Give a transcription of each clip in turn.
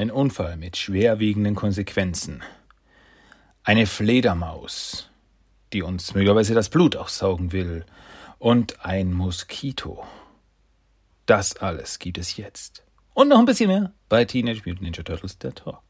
Ein Unfall mit schwerwiegenden Konsequenzen. Eine Fledermaus, die uns möglicherweise das Blut aussaugen will. Und ein Moskito. Das alles gibt es jetzt. Und noch ein bisschen mehr bei Teenage Mutant Ninja Turtles, der Talk.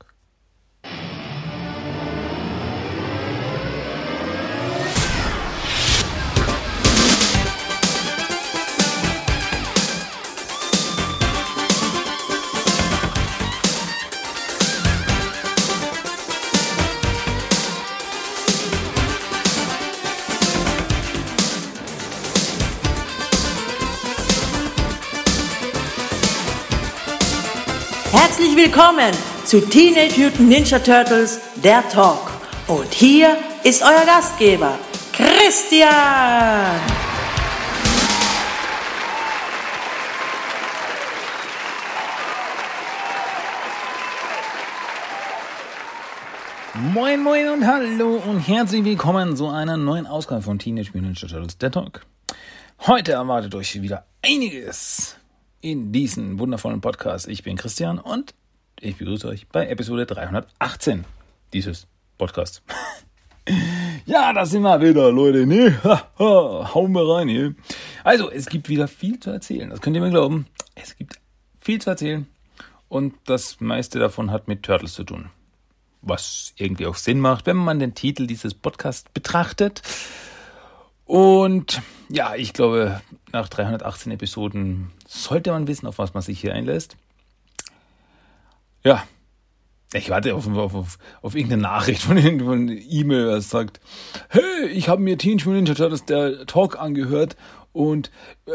Willkommen zu Teenage Mutant Ninja Turtles, der Talk. Und hier ist euer Gastgeber, Christian. Moin, moin und hallo und herzlich willkommen zu einer neuen Ausgabe von Teenage Mutant Ninja Turtles, der Talk. Heute erwartet euch wieder einiges in diesem wundervollen Podcast. Ich bin Christian und ich begrüße euch bei Episode 318 dieses Podcasts. ja, da sind wir wieder, Leute. Ne? Hauen wir rein hier. Also, es gibt wieder viel zu erzählen. Das könnt ihr mir glauben. Es gibt viel zu erzählen. Und das meiste davon hat mit Turtles zu tun. Was irgendwie auch Sinn macht, wenn man den Titel dieses Podcasts betrachtet. Und ja, ich glaube, nach 318 Episoden sollte man wissen, auf was man sich hier einlässt. Ja, ich warte auf, auf, auf, auf irgendeine Nachricht von irgendeinem E-Mail, was sagt, hey, ich habe mir Teenage Mutant Ninja Turtles der Talk angehört und äh,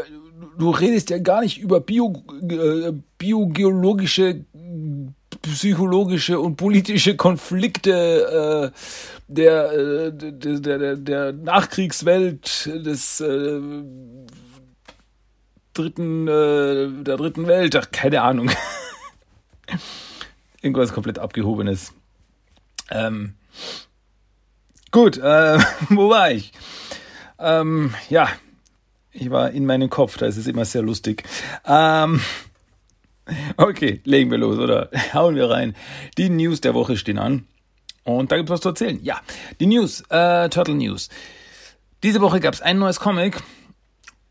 du redest ja gar nicht über Bio, äh, biogeologische psychologische und politische Konflikte äh, der, äh, der, der, der Nachkriegswelt des äh, dritten, der dritten Welt, ach, keine Ahnung. Irgendwas komplett abgehobenes. Ähm, gut, äh, wo war ich? Ähm, ja, ich war in meinem Kopf, da ist es immer sehr lustig. Ähm, Okay, legen wir los, oder? Hauen wir rein. Die News der Woche stehen an. Und da gibt es was zu erzählen. Ja, die News, äh, Turtle News. Diese Woche gab es ein neues Comic,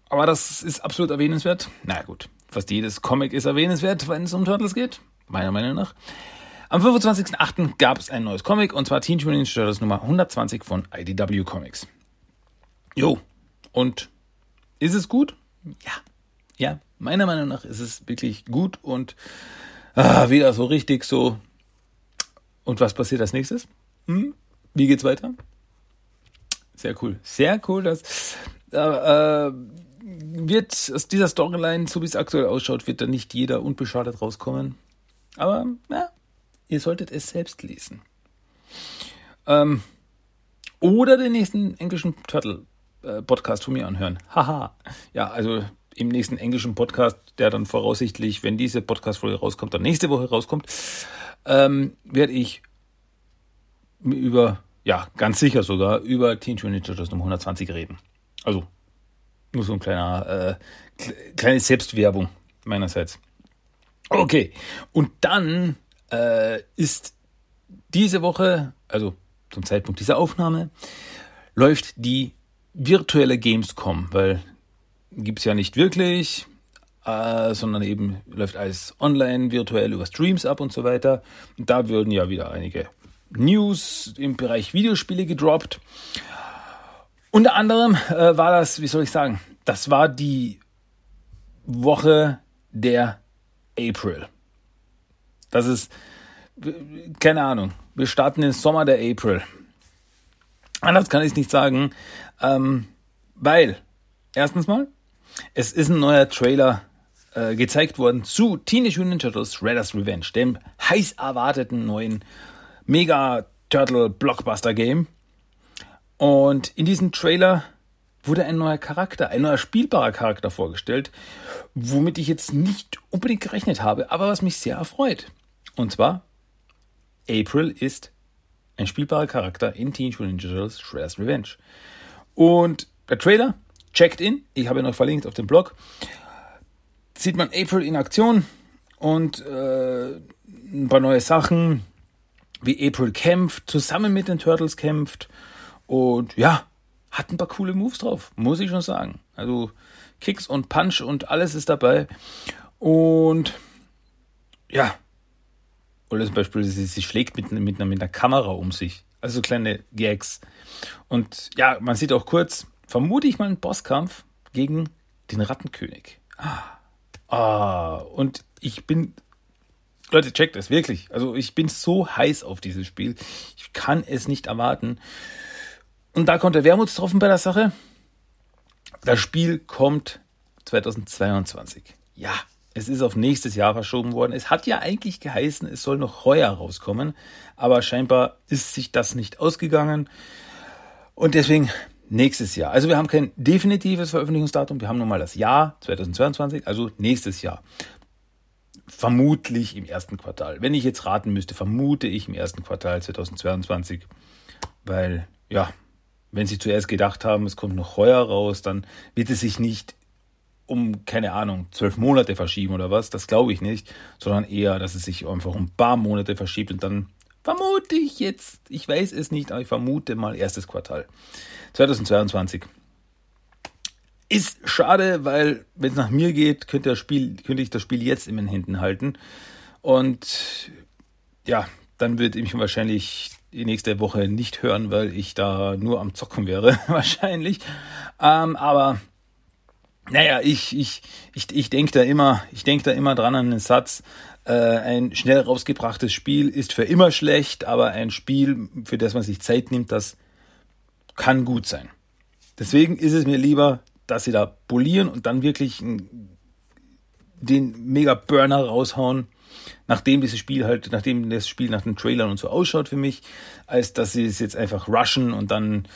aber das ist absolut erwähnenswert. Na gut, fast jedes Comic ist erwähnenswert, wenn es um Turtles geht, meiner Meinung nach. Am 25.08. gab es ein neues Comic, und zwar Teenage Mutant Ninja Turtles Nummer 120 von IDW Comics. Jo, und ist es gut? Ja, ja, meiner Meinung nach ist es wirklich gut und ah, wieder so richtig so. Und was passiert als nächstes? Hm? Wie geht's weiter? Sehr cool. Sehr cool, dass äh, äh, wird aus dieser Storyline, so wie es aktuell ausschaut, wird da nicht jeder unbeschadet rauskommen. Aber ja, ihr solltet es selbst lesen. Ähm, oder den nächsten englischen Turtle äh, von mir anhören. Haha. ja, also im nächsten englischen Podcast, der dann voraussichtlich, wenn diese Podcast-Folge rauskommt, dann nächste Woche rauskommt, ähm, werde ich über, ja, ganz sicher sogar, über Teen Mutant Ninja Turtles Nummer 120 reden. Also, nur so ein kleiner, äh, kleine Selbstwerbung meinerseits. Okay, und dann äh, ist diese Woche, also zum Zeitpunkt dieser Aufnahme, läuft die virtuelle Gamescom, weil gibt es ja nicht wirklich, äh, sondern eben läuft alles online, virtuell über Streams ab und so weiter. Und da würden ja wieder einige News im Bereich Videospiele gedroppt. Unter anderem äh, war das, wie soll ich sagen, das war die Woche der April. Das ist, keine Ahnung, wir starten den Sommer der April. Anders kann ich es nicht sagen, ähm, weil, erstens mal, es ist ein neuer Trailer äh, gezeigt worden zu Teenage Mutant Turtles Shredder's Revenge, dem heiß erwarteten neuen Mega Turtle Blockbuster Game. Und in diesem Trailer wurde ein neuer Charakter, ein neuer spielbarer Charakter vorgestellt, womit ich jetzt nicht unbedingt gerechnet habe, aber was mich sehr erfreut. Und zwar, April ist ein spielbarer Charakter in Teenage Mutant Ninja Turtles Shredder's Revenge. Und der Trailer Checked in, ich habe noch verlinkt auf dem Blog, sieht man April in Aktion und äh, ein paar neue Sachen, wie April kämpft, zusammen mit den Turtles kämpft und ja, hat ein paar coole Moves drauf, muss ich schon sagen. Also Kicks und Punch und alles ist dabei. Und ja, oder zum Beispiel, sie, sie schlägt mit, mit, einer, mit einer Kamera um sich. Also kleine Gags. Und ja, man sieht auch kurz, vermute ich mal einen Bosskampf gegen den Rattenkönig. Ah, und ich bin, Leute, checkt es wirklich. Also ich bin so heiß auf dieses Spiel. Ich kann es nicht erwarten. Und da kommt der Wermutstropfen bei der Sache. Das Spiel kommt 2022. Ja, es ist auf nächstes Jahr verschoben worden. Es hat ja eigentlich geheißen, es soll noch heuer rauskommen, aber scheinbar ist sich das nicht ausgegangen. Und deswegen nächstes Jahr. Also wir haben kein definitives Veröffentlichungsdatum, wir haben nur mal das Jahr 2022, also nächstes Jahr. Vermutlich im ersten Quartal. Wenn ich jetzt raten müsste, vermute ich im ersten Quartal 2022, weil ja, wenn sie zuerst gedacht haben, es kommt noch heuer raus, dann wird es sich nicht um, keine Ahnung, zwölf Monate verschieben oder was, das glaube ich nicht, sondern eher, dass es sich einfach um ein paar Monate verschiebt und dann vermute ich jetzt, ich weiß es nicht, aber ich vermute mal erstes Quartal 2022. Ist schade, weil wenn es nach mir geht, könnte, das Spiel, könnte ich das Spiel jetzt in den Händen halten. Und ja, dann ich mich wahrscheinlich die nächste Woche nicht hören, weil ich da nur am Zocken wäre, wahrscheinlich. Ähm, aber naja, ich, ich, ich, ich denke da immer, ich denke da immer dran an den Satz, äh, ein schnell rausgebrachtes Spiel ist für immer schlecht, aber ein Spiel, für das man sich Zeit nimmt, das kann gut sein. Deswegen ist es mir lieber, dass sie da polieren und dann wirklich den Mega Burner raushauen, nachdem dieses Spiel halt, nachdem das Spiel nach den Trailern und so ausschaut für mich, als dass sie es jetzt einfach rushen und dann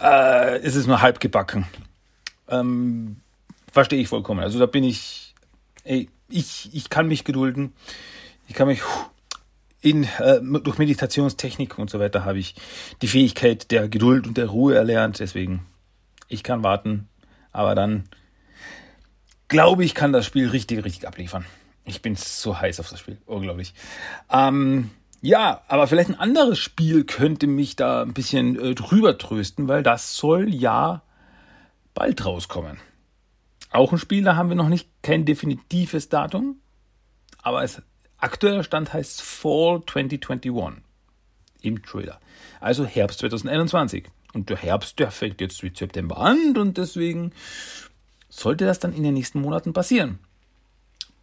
äh, ist es nur halb gebacken. Ähm, verstehe ich vollkommen. Also da bin ich, ey, ich, ich kann mich gedulden. Ich kann mich in, äh, durch Meditationstechnik und so weiter habe ich die Fähigkeit der Geduld und der Ruhe erlernt. Deswegen, ich kann warten. Aber dann glaube ich, kann das Spiel richtig, richtig abliefern. Ich bin so heiß auf das Spiel. Unglaublich. Ähm, ja, aber vielleicht ein anderes Spiel könnte mich da ein bisschen äh, drüber trösten, weil das soll ja bald rauskommen. Auch ein Spiel, da haben wir noch nicht kein definitives Datum, aber es aktueller Stand heißt Fall 2021 im Trailer. Also Herbst 2021. Und der Herbst, der fängt jetzt mit September an und deswegen sollte das dann in den nächsten Monaten passieren.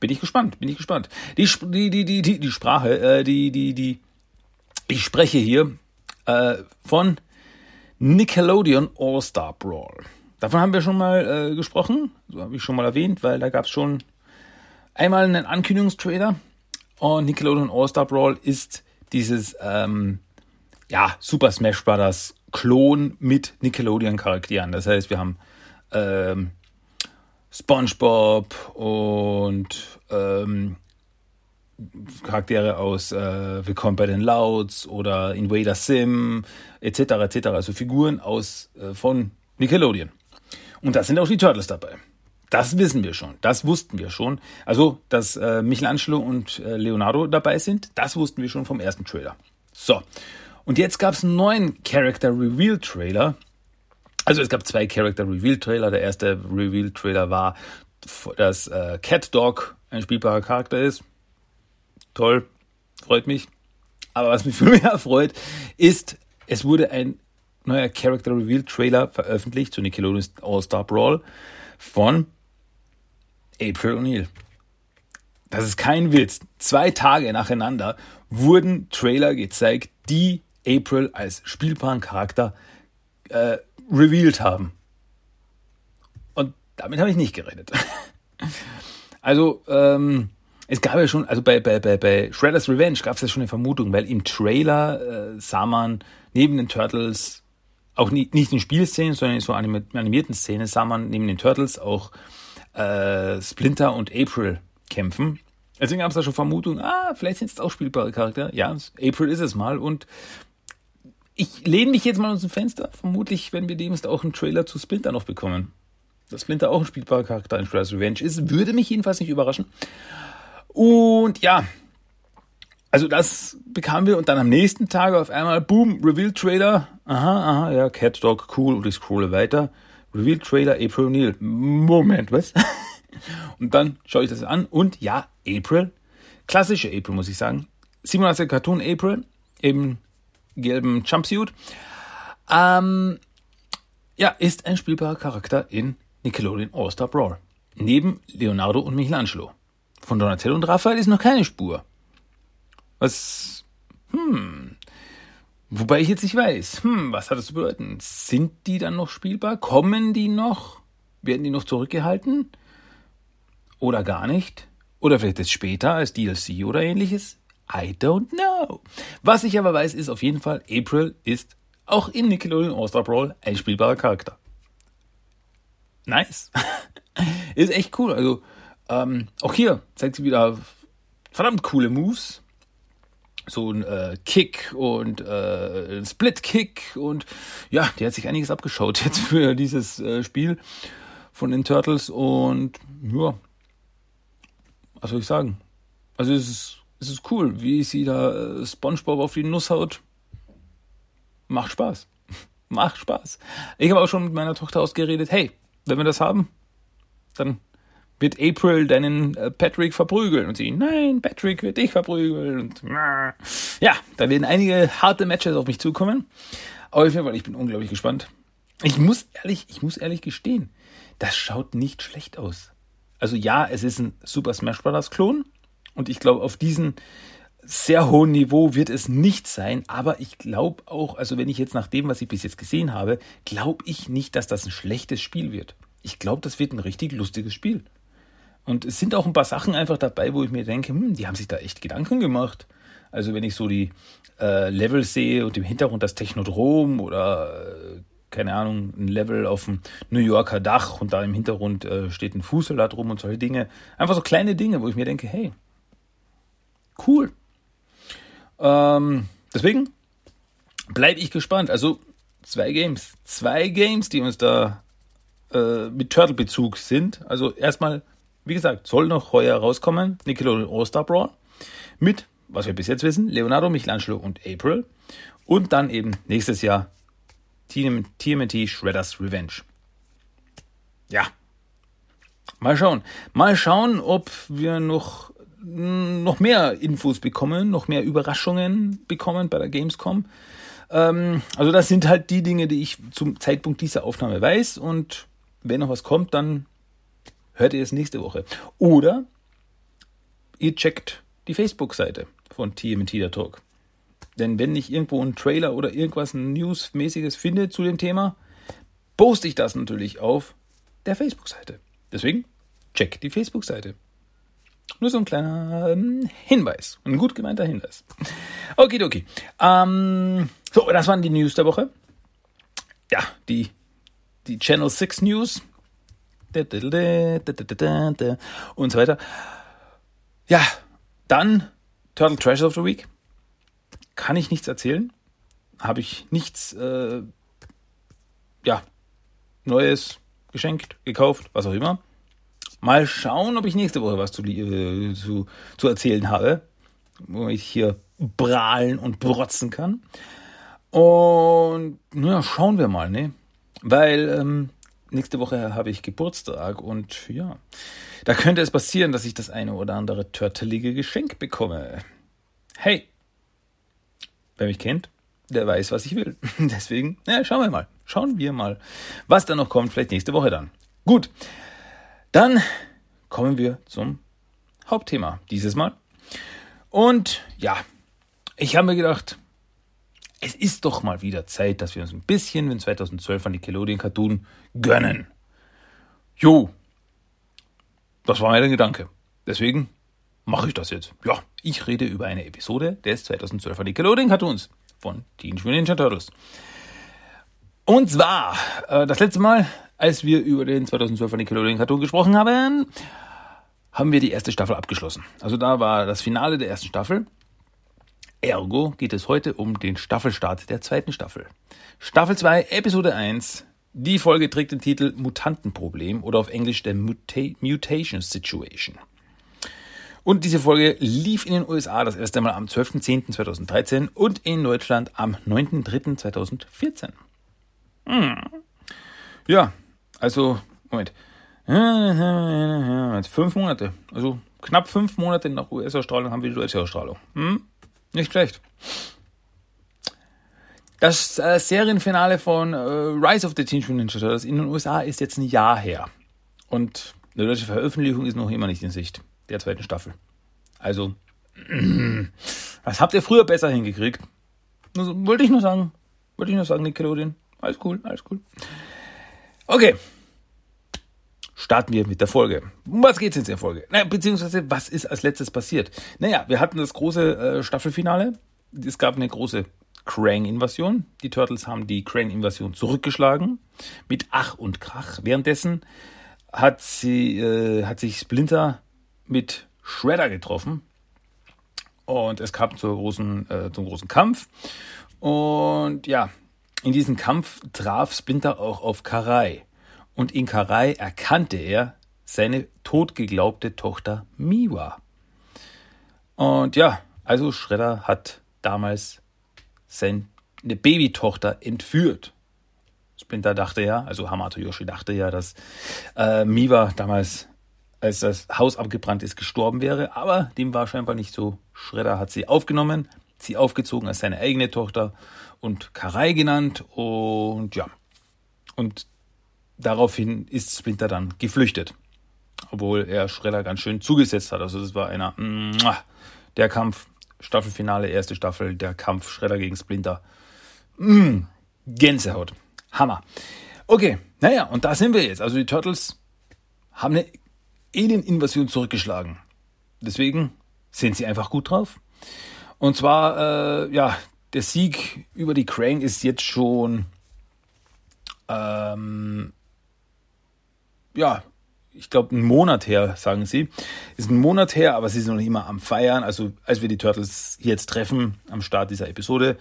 Bin ich gespannt, bin ich gespannt. Die, die, die, die, die Sprache, äh, die, die, die, ich spreche hier äh, von Nickelodeon All-Star Brawl. Davon haben wir schon mal äh, gesprochen, so habe ich schon mal erwähnt, weil da gab es schon einmal einen Ankündigungstrailer und Nickelodeon All-Star Brawl ist dieses ähm, ja, Super Smash Bros. Klon mit Nickelodeon-Charakteren. Das heißt, wir haben ähm, SpongeBob und ähm, Charaktere aus äh, Willkommen bei den Louds oder Invader Sim etc. etc. Also Figuren aus äh, von Nickelodeon. Und da sind auch die Turtles dabei. Das wissen wir schon. Das wussten wir schon. Also, dass äh, Michelangelo und äh, Leonardo dabei sind, das wussten wir schon vom ersten Trailer. So. Und jetzt gab es einen neuen Character Reveal Trailer. Also es gab zwei Character Reveal Trailer. Der erste Reveal Trailer war, dass äh, Cat Dog ein spielbarer Charakter ist. Toll, freut mich. Aber was mich viel mehr freut, ist, es wurde ein neuer Character Reveal Trailer veröffentlicht zu Nickelodeon's All-Star Brawl von April O'Neil. Das ist kein Witz. Zwei Tage nacheinander wurden Trailer gezeigt, die April als spielbaren Charakter äh, revealed haben. Und damit habe ich nicht geredet. also, ähm, es gab ja schon, also bei, bei, bei, bei Shredder's Revenge gab es ja schon eine Vermutung, weil im Trailer äh, sah man neben den Turtles auch nicht, nicht in Spielszenen, sondern in so animierten Szenen sah man neben den Turtles auch äh, Splinter und April kämpfen. Deswegen gab es da schon Vermutungen, ah, vielleicht sind es auch spielbare Charaktere. Ja, April ist es mal. Und ich lehne mich jetzt mal aus dem Fenster. Vermutlich werden wir demnächst auch einen Trailer zu Splinter noch bekommen. Dass Splinter auch ein spielbarer Charakter in Shredder's Revenge ist, würde mich jedenfalls nicht überraschen. Und ja, also das bekamen wir und dann am nächsten Tag auf einmal, boom, Reveal-Trailer. Aha, aha, ja, Cat Dog, cool. Und ich scrolle weiter. Reveal-Trailer, April O'Neil. Moment, was? und dann schaue ich das an und ja, April. Klassische April, muss ich sagen. 87 Cartoon April im gelben Jumpsuit. Ähm, ja, ist ein spielbarer Charakter in Nickelodeon All-Star Brawl. Neben Leonardo und Michelangelo. Von Donatello und Raphael ist noch keine Spur. Was, hm, wobei ich jetzt nicht weiß, hm, was hat das zu bedeuten? Sind die dann noch spielbar? Kommen die noch? Werden die noch zurückgehalten? Oder gar nicht? Oder vielleicht jetzt später als DLC oder ähnliches? I don't know. Was ich aber weiß, ist auf jeden Fall, April ist auch in Nickelodeon All-Star Brawl ein spielbarer Charakter. Nice. ist echt cool. Also, ähm, auch hier zeigt sie wieder verdammt coole Moves so ein äh, Kick und äh, ein Split-Kick und ja, die hat sich einiges abgeschaut jetzt für dieses äh, Spiel von den Turtles und ja, was soll ich sagen? Also es ist, es ist cool, wie sie da äh, Spongebob auf die Nuss haut. Macht Spaß. Macht Spaß. Ich habe auch schon mit meiner Tochter ausgeredet, hey, wenn wir das haben, dann wird April deinen äh, Patrick verprügeln und sie, nein, Patrick wird dich verprügeln und ja, da werden einige harte Matches auf mich zukommen. Aber auf jeden Fall, ich bin unglaublich gespannt. Ich muss ehrlich, ich muss ehrlich gestehen, das schaut nicht schlecht aus. Also ja, es ist ein Super Smash Bros. Klon und ich glaube, auf diesem sehr hohen Niveau wird es nicht sein, aber ich glaube auch, also wenn ich jetzt nach dem, was ich bis jetzt gesehen habe, glaube ich nicht, dass das ein schlechtes Spiel wird. Ich glaube, das wird ein richtig lustiges Spiel. Und es sind auch ein paar Sachen einfach dabei, wo ich mir denke, hm, die haben sich da echt Gedanken gemacht. Also wenn ich so die äh, Level sehe und im Hintergrund das Technodrom oder äh, keine Ahnung, ein Level auf dem New Yorker Dach und da im Hintergrund äh, steht ein Fußsalat rum und solche Dinge. Einfach so kleine Dinge, wo ich mir denke, hey, cool. Ähm, deswegen bleibe ich gespannt. Also zwei Games. Zwei Games, die uns da äh, mit Turtle-Bezug sind. Also erstmal wie gesagt, soll noch heuer rauskommen, Nickelodeon All-Star Brawl, mit, was wir bis jetzt wissen, Leonardo, Michelangelo und April. Und dann eben nächstes Jahr TMT Shredder's Revenge. Ja. Mal schauen. Mal schauen, ob wir noch, noch mehr Infos bekommen, noch mehr Überraschungen bekommen bei der Gamescom. Ähm, also das sind halt die Dinge, die ich zum Zeitpunkt dieser Aufnahme weiß. Und wenn noch was kommt, dann hört ihr es nächste Woche. Oder ihr checkt die Facebook-Seite von TMT der Talk. Denn wenn ich irgendwo einen Trailer oder irgendwas Newsmäßiges finde zu dem Thema, poste ich das natürlich auf der Facebook-Seite. Deswegen checkt die Facebook-Seite. Nur so ein kleiner ähm, Hinweis. Ein gut gemeinter Hinweis. Okay. Ähm, so, das waren die News der Woche. Ja, die, die Channel 6 News und so weiter. Ja, dann Turtle Treasure of the Week. Kann ich nichts erzählen. Habe ich nichts, äh, ja, Neues geschenkt, gekauft, was auch immer. Mal schauen, ob ich nächste Woche was zu, äh, zu, zu erzählen habe, wo ich hier prahlen und brotzen kann. Und ja, schauen wir mal, ne? Weil ähm, nächste Woche habe ich Geburtstag und ja, da könnte es passieren, dass ich das eine oder andere törtelige Geschenk bekomme. Hey, wer mich kennt, der weiß, was ich will. Deswegen, ja, schauen wir mal. Schauen wir mal, was da noch kommt, vielleicht nächste Woche dann. Gut, dann kommen wir zum Hauptthema dieses Mal. Und ja, ich habe mir gedacht, es ist doch mal wieder Zeit, dass wir uns ein bisschen den 2012er Nickelodeon Cartoon gönnen. Jo, das war mein Gedanke. Deswegen mache ich das jetzt. Ja, ich rede über eine Episode des 2012er Nickelodeon Cartoons von Teenage Mutant Ninja Turtles. Und zwar, äh, das letzte Mal, als wir über den 2012er Nickelodeon Cartoon gesprochen haben, haben wir die erste Staffel abgeschlossen. Also da war das Finale der ersten Staffel Ergo geht es heute um den Staffelstart der zweiten Staffel. Staffel 2, Episode 1. Die Folge trägt den Titel Mutantenproblem oder auf Englisch der Muta Mutation Situation. Und diese Folge lief in den USA das erste Mal am 12.10.2013 und in Deutschland am 9.3.2014. Hm. Ja, also, Moment. Fünf Monate. Also knapp fünf Monate nach US-Ausstrahlung haben wir die deutsche Ausstrahlung. Hm? Nicht schlecht. Das äh, Serienfinale von äh, Rise of the Teenage Mutant Ninja Turtles in den USA ist jetzt ein Jahr her. Und eine deutsche Veröffentlichung ist noch immer nicht in Sicht der zweiten Staffel. Also, was habt ihr früher besser hingekriegt? Also, wollte ich nur sagen. Wollte ich nur sagen, Nickelodeon. Alles cool, alles cool. Okay. Starten wir mit der Folge. Um was geht's jetzt in der Folge? Naja, beziehungsweise, was ist als letztes passiert? Naja, wir hatten das große äh, Staffelfinale. Es gab eine große Krang-Invasion. Die Turtles haben die Krang-Invasion zurückgeschlagen. Mit Ach und Krach. Währenddessen hat sie, äh, hat sich Splinter mit Shredder getroffen. Und es kam zur großen, äh, zum großen Kampf. Und ja, in diesem Kampf traf Splinter auch auf Karai. Und in Karai erkannte er seine totgeglaubte Tochter Miwa. Und ja, also Shredder hat damals seine Babytochter entführt. Splinter dachte ja, also Hamato Yoshi dachte ja, dass äh, Miwa damals als das Haus abgebrannt ist, gestorben wäre. Aber dem war scheinbar nicht so. Shredder hat sie aufgenommen, sie aufgezogen als seine eigene Tochter und Karai genannt. Und ja, und daraufhin ist Splinter dann geflüchtet. Obwohl er Shredder ganz schön zugesetzt hat. Also das war einer, der Kampf, Staffelfinale, erste Staffel, der Kampf Shredder gegen Splinter. Mm, Gänsehaut. Hammer. Okay, naja, und da sind wir jetzt. Also die Turtles haben eine Alien-Invasion zurückgeschlagen. Deswegen sind sie einfach gut drauf. Und zwar, äh, ja, der Sieg über die Krang ist jetzt schon, ähm, ja, ich glaube, einen Monat her, sagen sie. Ist ein Monat her, aber sie sind noch immer am Feiern. Also, als wir die Turtles jetzt treffen, am Start dieser Episode,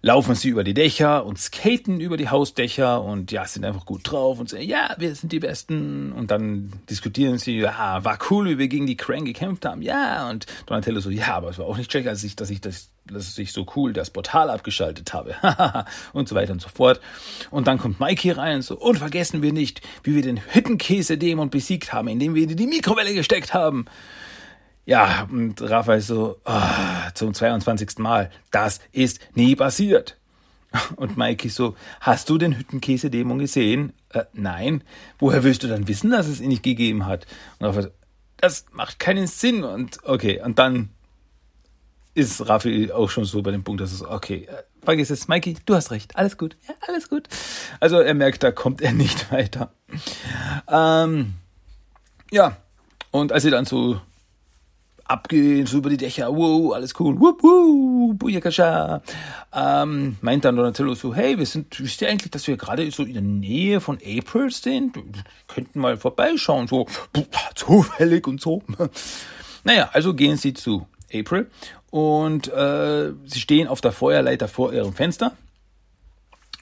laufen sie über die Dächer und skaten über die Hausdächer und ja, sind einfach gut drauf und sagen, ja, wir sind die Besten. Und dann diskutieren sie, ja, war cool, wie wir gegen die Krang gekämpft haben. Ja, und Donatello so, ja, aber es war auch nicht check, als ich, dass ich das, dass ich so cool das Portal abgeschaltet habe. und so weiter und so fort. Und dann kommt Mikey rein und so, und vergessen wir nicht, wie wir den Hüttenkäse-Dämon besiegt haben, indem wir die Mikrowelle gesteckt haben. Ja, und Raphael so, oh, zum 22. Mal, das ist nie passiert. Und Mikey so, hast du den Hüttenkäse-Dämon gesehen? Äh, nein. Woher willst du dann wissen, dass es ihn nicht gegeben hat? Und Raphael so, das macht keinen Sinn. Und okay, und dann ist Raphael auch schon so bei dem Punkt, dass es, okay, äh, vergiss es, Mikey, du hast recht, alles gut, ja, alles gut. Also er merkt, da kommt er nicht weiter. Ähm, ja, und als sie dann so abgehen, so über die Dächer, wow, alles cool, wup, wup, Booyakasha. Ähm, meint dann Donatello so, hey, wir sind, wisst ihr eigentlich, dass wir gerade so in der Nähe von April sind? Wir könnten mal vorbeischauen, so, zufällig und so. Naja, also gehen sie zu April und äh, sie stehen auf der Feuerleiter vor ihrem Fenster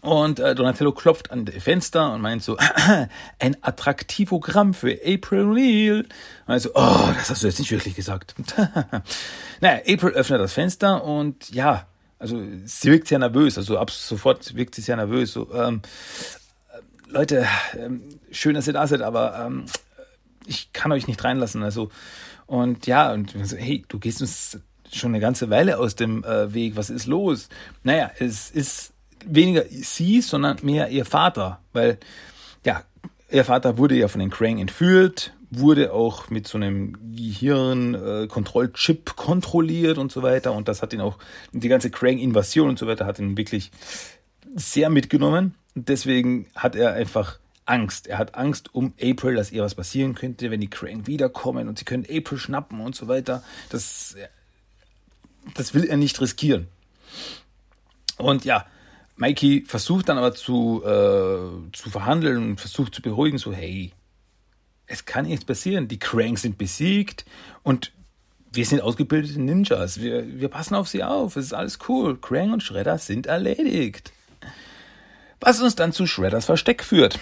und äh, Donatello klopft an das Fenster und meint so, ein Attraktivogramm für April Real. Also, oh, das hast du jetzt nicht wirklich gesagt. naja, April öffnet das Fenster und ja, also sie wirkt sehr nervös. Also ab sofort wirkt sie sehr nervös. So, ähm, Leute, ähm, schön, dass ihr da seid, aber ähm, ich kann euch nicht reinlassen. Also, und ja, und so, hey, du gehst uns schon eine ganze Weile aus dem äh, Weg. Was ist los? Naja, es ist weniger sie, sondern mehr ihr Vater, weil ja, ihr Vater wurde ja von den Krang entführt, wurde auch mit so einem Gehirnkontrollchip äh, kontrolliert und so weiter und das hat ihn auch die ganze Krang-Invasion und so weiter hat ihn wirklich sehr mitgenommen deswegen hat er einfach Angst. Er hat Angst um April, dass ihr was passieren könnte, wenn die Krang wiederkommen und sie können April schnappen und so weiter. Das, das will er nicht riskieren. Und ja, Mikey versucht dann aber zu, äh, zu verhandeln und versucht zu beruhigen, so, hey, es kann nichts passieren. Die Cranks sind besiegt und wir sind ausgebildete Ninjas. Wir, wir passen auf sie auf. Es ist alles cool. Krang und Shredder sind erledigt. Was uns dann zu Shredders Versteck führt.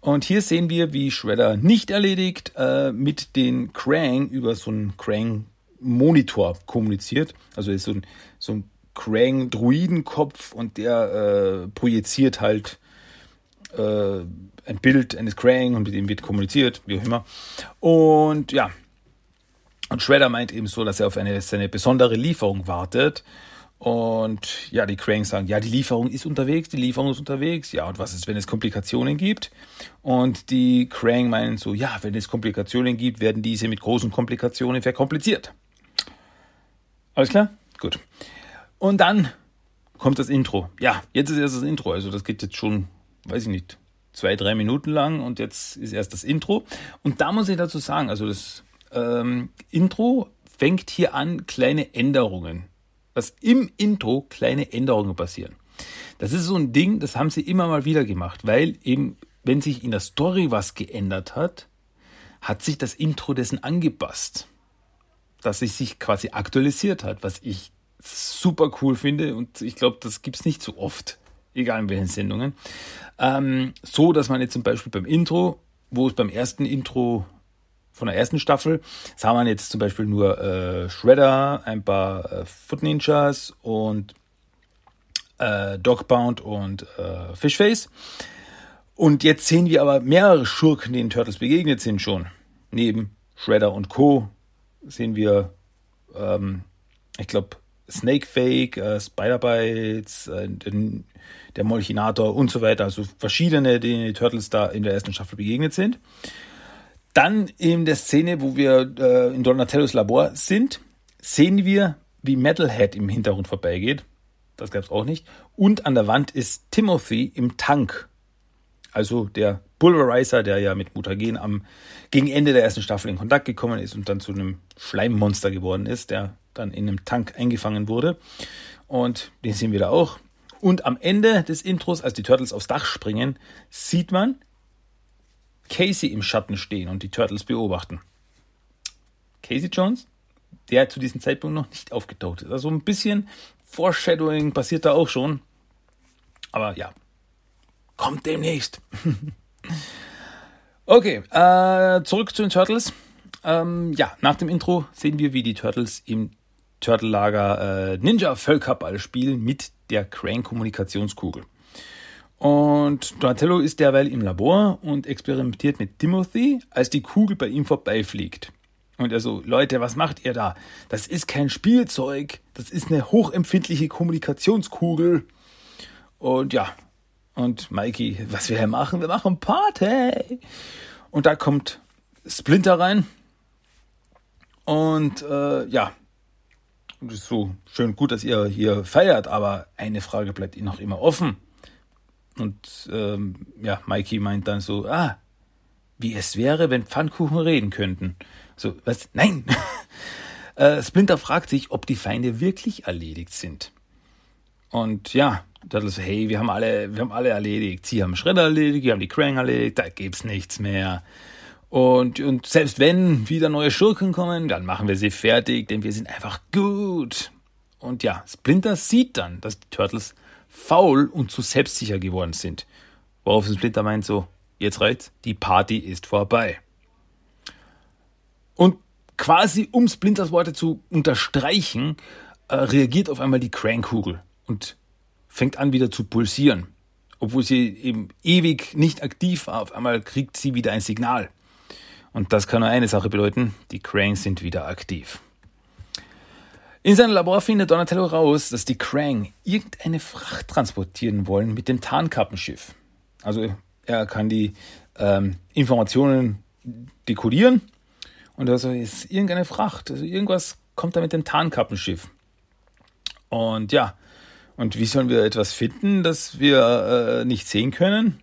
Und hier sehen wir, wie Shredder nicht erledigt äh, mit den Krang über so einen Krang-Monitor kommuniziert. Also ist so ein, so ein Krang-Druidenkopf und der äh, projiziert halt äh, ein Bild eines Krang und mit dem wird kommuniziert, wie auch immer. Und ja, und Shredder meint eben so, dass er auf eine, seine besondere Lieferung wartet. Und ja, die Cranks sagen, ja, die Lieferung ist unterwegs, die Lieferung ist unterwegs. Ja, und was ist, wenn es Komplikationen gibt? Und die Crank meinen so, ja, wenn es Komplikationen gibt, werden diese mit großen Komplikationen verkompliziert. Alles klar? Gut. Und dann kommt das Intro. Ja, jetzt ist erst das Intro. Also das geht jetzt schon, weiß ich nicht, zwei, drei Minuten lang und jetzt ist erst das Intro. Und da muss ich dazu sagen, also das ähm, Intro fängt hier an, kleine Änderungen dass im Intro kleine Änderungen passieren. Das ist so ein Ding, das haben sie immer mal wieder gemacht, weil eben, wenn sich in der Story was geändert hat, hat sich das Intro dessen angepasst. Dass es sich quasi aktualisiert hat, was ich super cool finde und ich glaube, das gibt es nicht so oft, egal in welchen Sendungen. Ähm, so, dass man jetzt zum Beispiel beim Intro, wo es beim ersten Intro von der ersten Staffel. Haben wir jetzt zum Beispiel nur äh, Shredder, ein paar äh, Foot Ninjas und äh, Dogbound und äh, Fishface. Und jetzt sehen wir aber mehrere Schurken, die den Turtles begegnet sind schon. Neben Shredder und Co. sehen wir, ähm, ich glaube, Snake Fake, äh, Spider-Bites, äh, der Molchinator und so weiter. Also verschiedene, die die Turtles da in der ersten Staffel begegnet sind. Dann in der Szene, wo wir äh, in Donatellos Labor sind, sehen wir, wie Metalhead im Hintergrund vorbeigeht. Das gab es auch nicht. Und an der Wand ist Timothy im Tank. Also der Pulverizer, der ja mit Mutagen am gegen Ende der ersten Staffel in Kontakt gekommen ist und dann zu einem Schleimmonster geworden ist, der dann in einem Tank eingefangen wurde. Und den sehen wir da auch. Und am Ende des Intros, als die Turtles aufs Dach springen, sieht man, Casey im Schatten stehen und die Turtles beobachten. Casey Jones, der zu diesem Zeitpunkt noch nicht aufgetaucht ist. Also ein bisschen Foreshadowing passiert da auch schon. Aber ja, kommt demnächst. okay, äh, zurück zu den Turtles. Ähm, ja, nach dem Intro sehen wir, wie die Turtles im Turtle-Lager äh, Ninja Völkerball spielen mit der Crane-Kommunikationskugel. Und Donatello ist derweil im Labor und experimentiert mit Timothy, als die Kugel bei ihm vorbeifliegt. Und er so, Leute, was macht ihr da? Das ist kein Spielzeug, das ist eine hochempfindliche Kommunikationskugel. Und ja, und Mikey, was wir hier machen, wir machen Party. Und da kommt Splinter rein. Und äh, ja, es ist so schön gut, dass ihr hier feiert, aber eine Frage bleibt ihnen noch immer offen. Und ähm, ja, Mikey meint dann so, ah, wie es wäre, wenn Pfannkuchen reden könnten. So, was? Nein! äh, Splinter fragt sich, ob die Feinde wirklich erledigt sind. Und ja, Turtle so, hey, wir haben alle, wir haben alle erledigt. Sie haben Schredder erledigt, wir haben die Krang erledigt, da gibt's nichts mehr. Und, und selbst wenn wieder neue Schurken kommen, dann machen wir sie fertig, denn wir sind einfach gut. Und ja, Splinter sieht dann, dass die Turtles faul und zu selbstsicher geworden sind. Worauf Splinter meint so, jetzt reicht's, die Party ist vorbei. Und quasi um Splinters Worte zu unterstreichen, äh, reagiert auf einmal die Crank-Kugel und fängt an wieder zu pulsieren. Obwohl sie eben ewig nicht aktiv war, auf einmal kriegt sie wieder ein Signal. Und das kann nur eine Sache bedeuten, die Cranks sind wieder aktiv. In seinem Labor findet Donatello raus, dass die Krang irgendeine Fracht transportieren wollen mit dem Tarnkappenschiff. Also er kann die ähm, Informationen dekodieren und also ist irgendeine Fracht, also irgendwas kommt da mit dem Tarnkappenschiff. Und ja, und wie sollen wir etwas finden, das wir äh, nicht sehen können?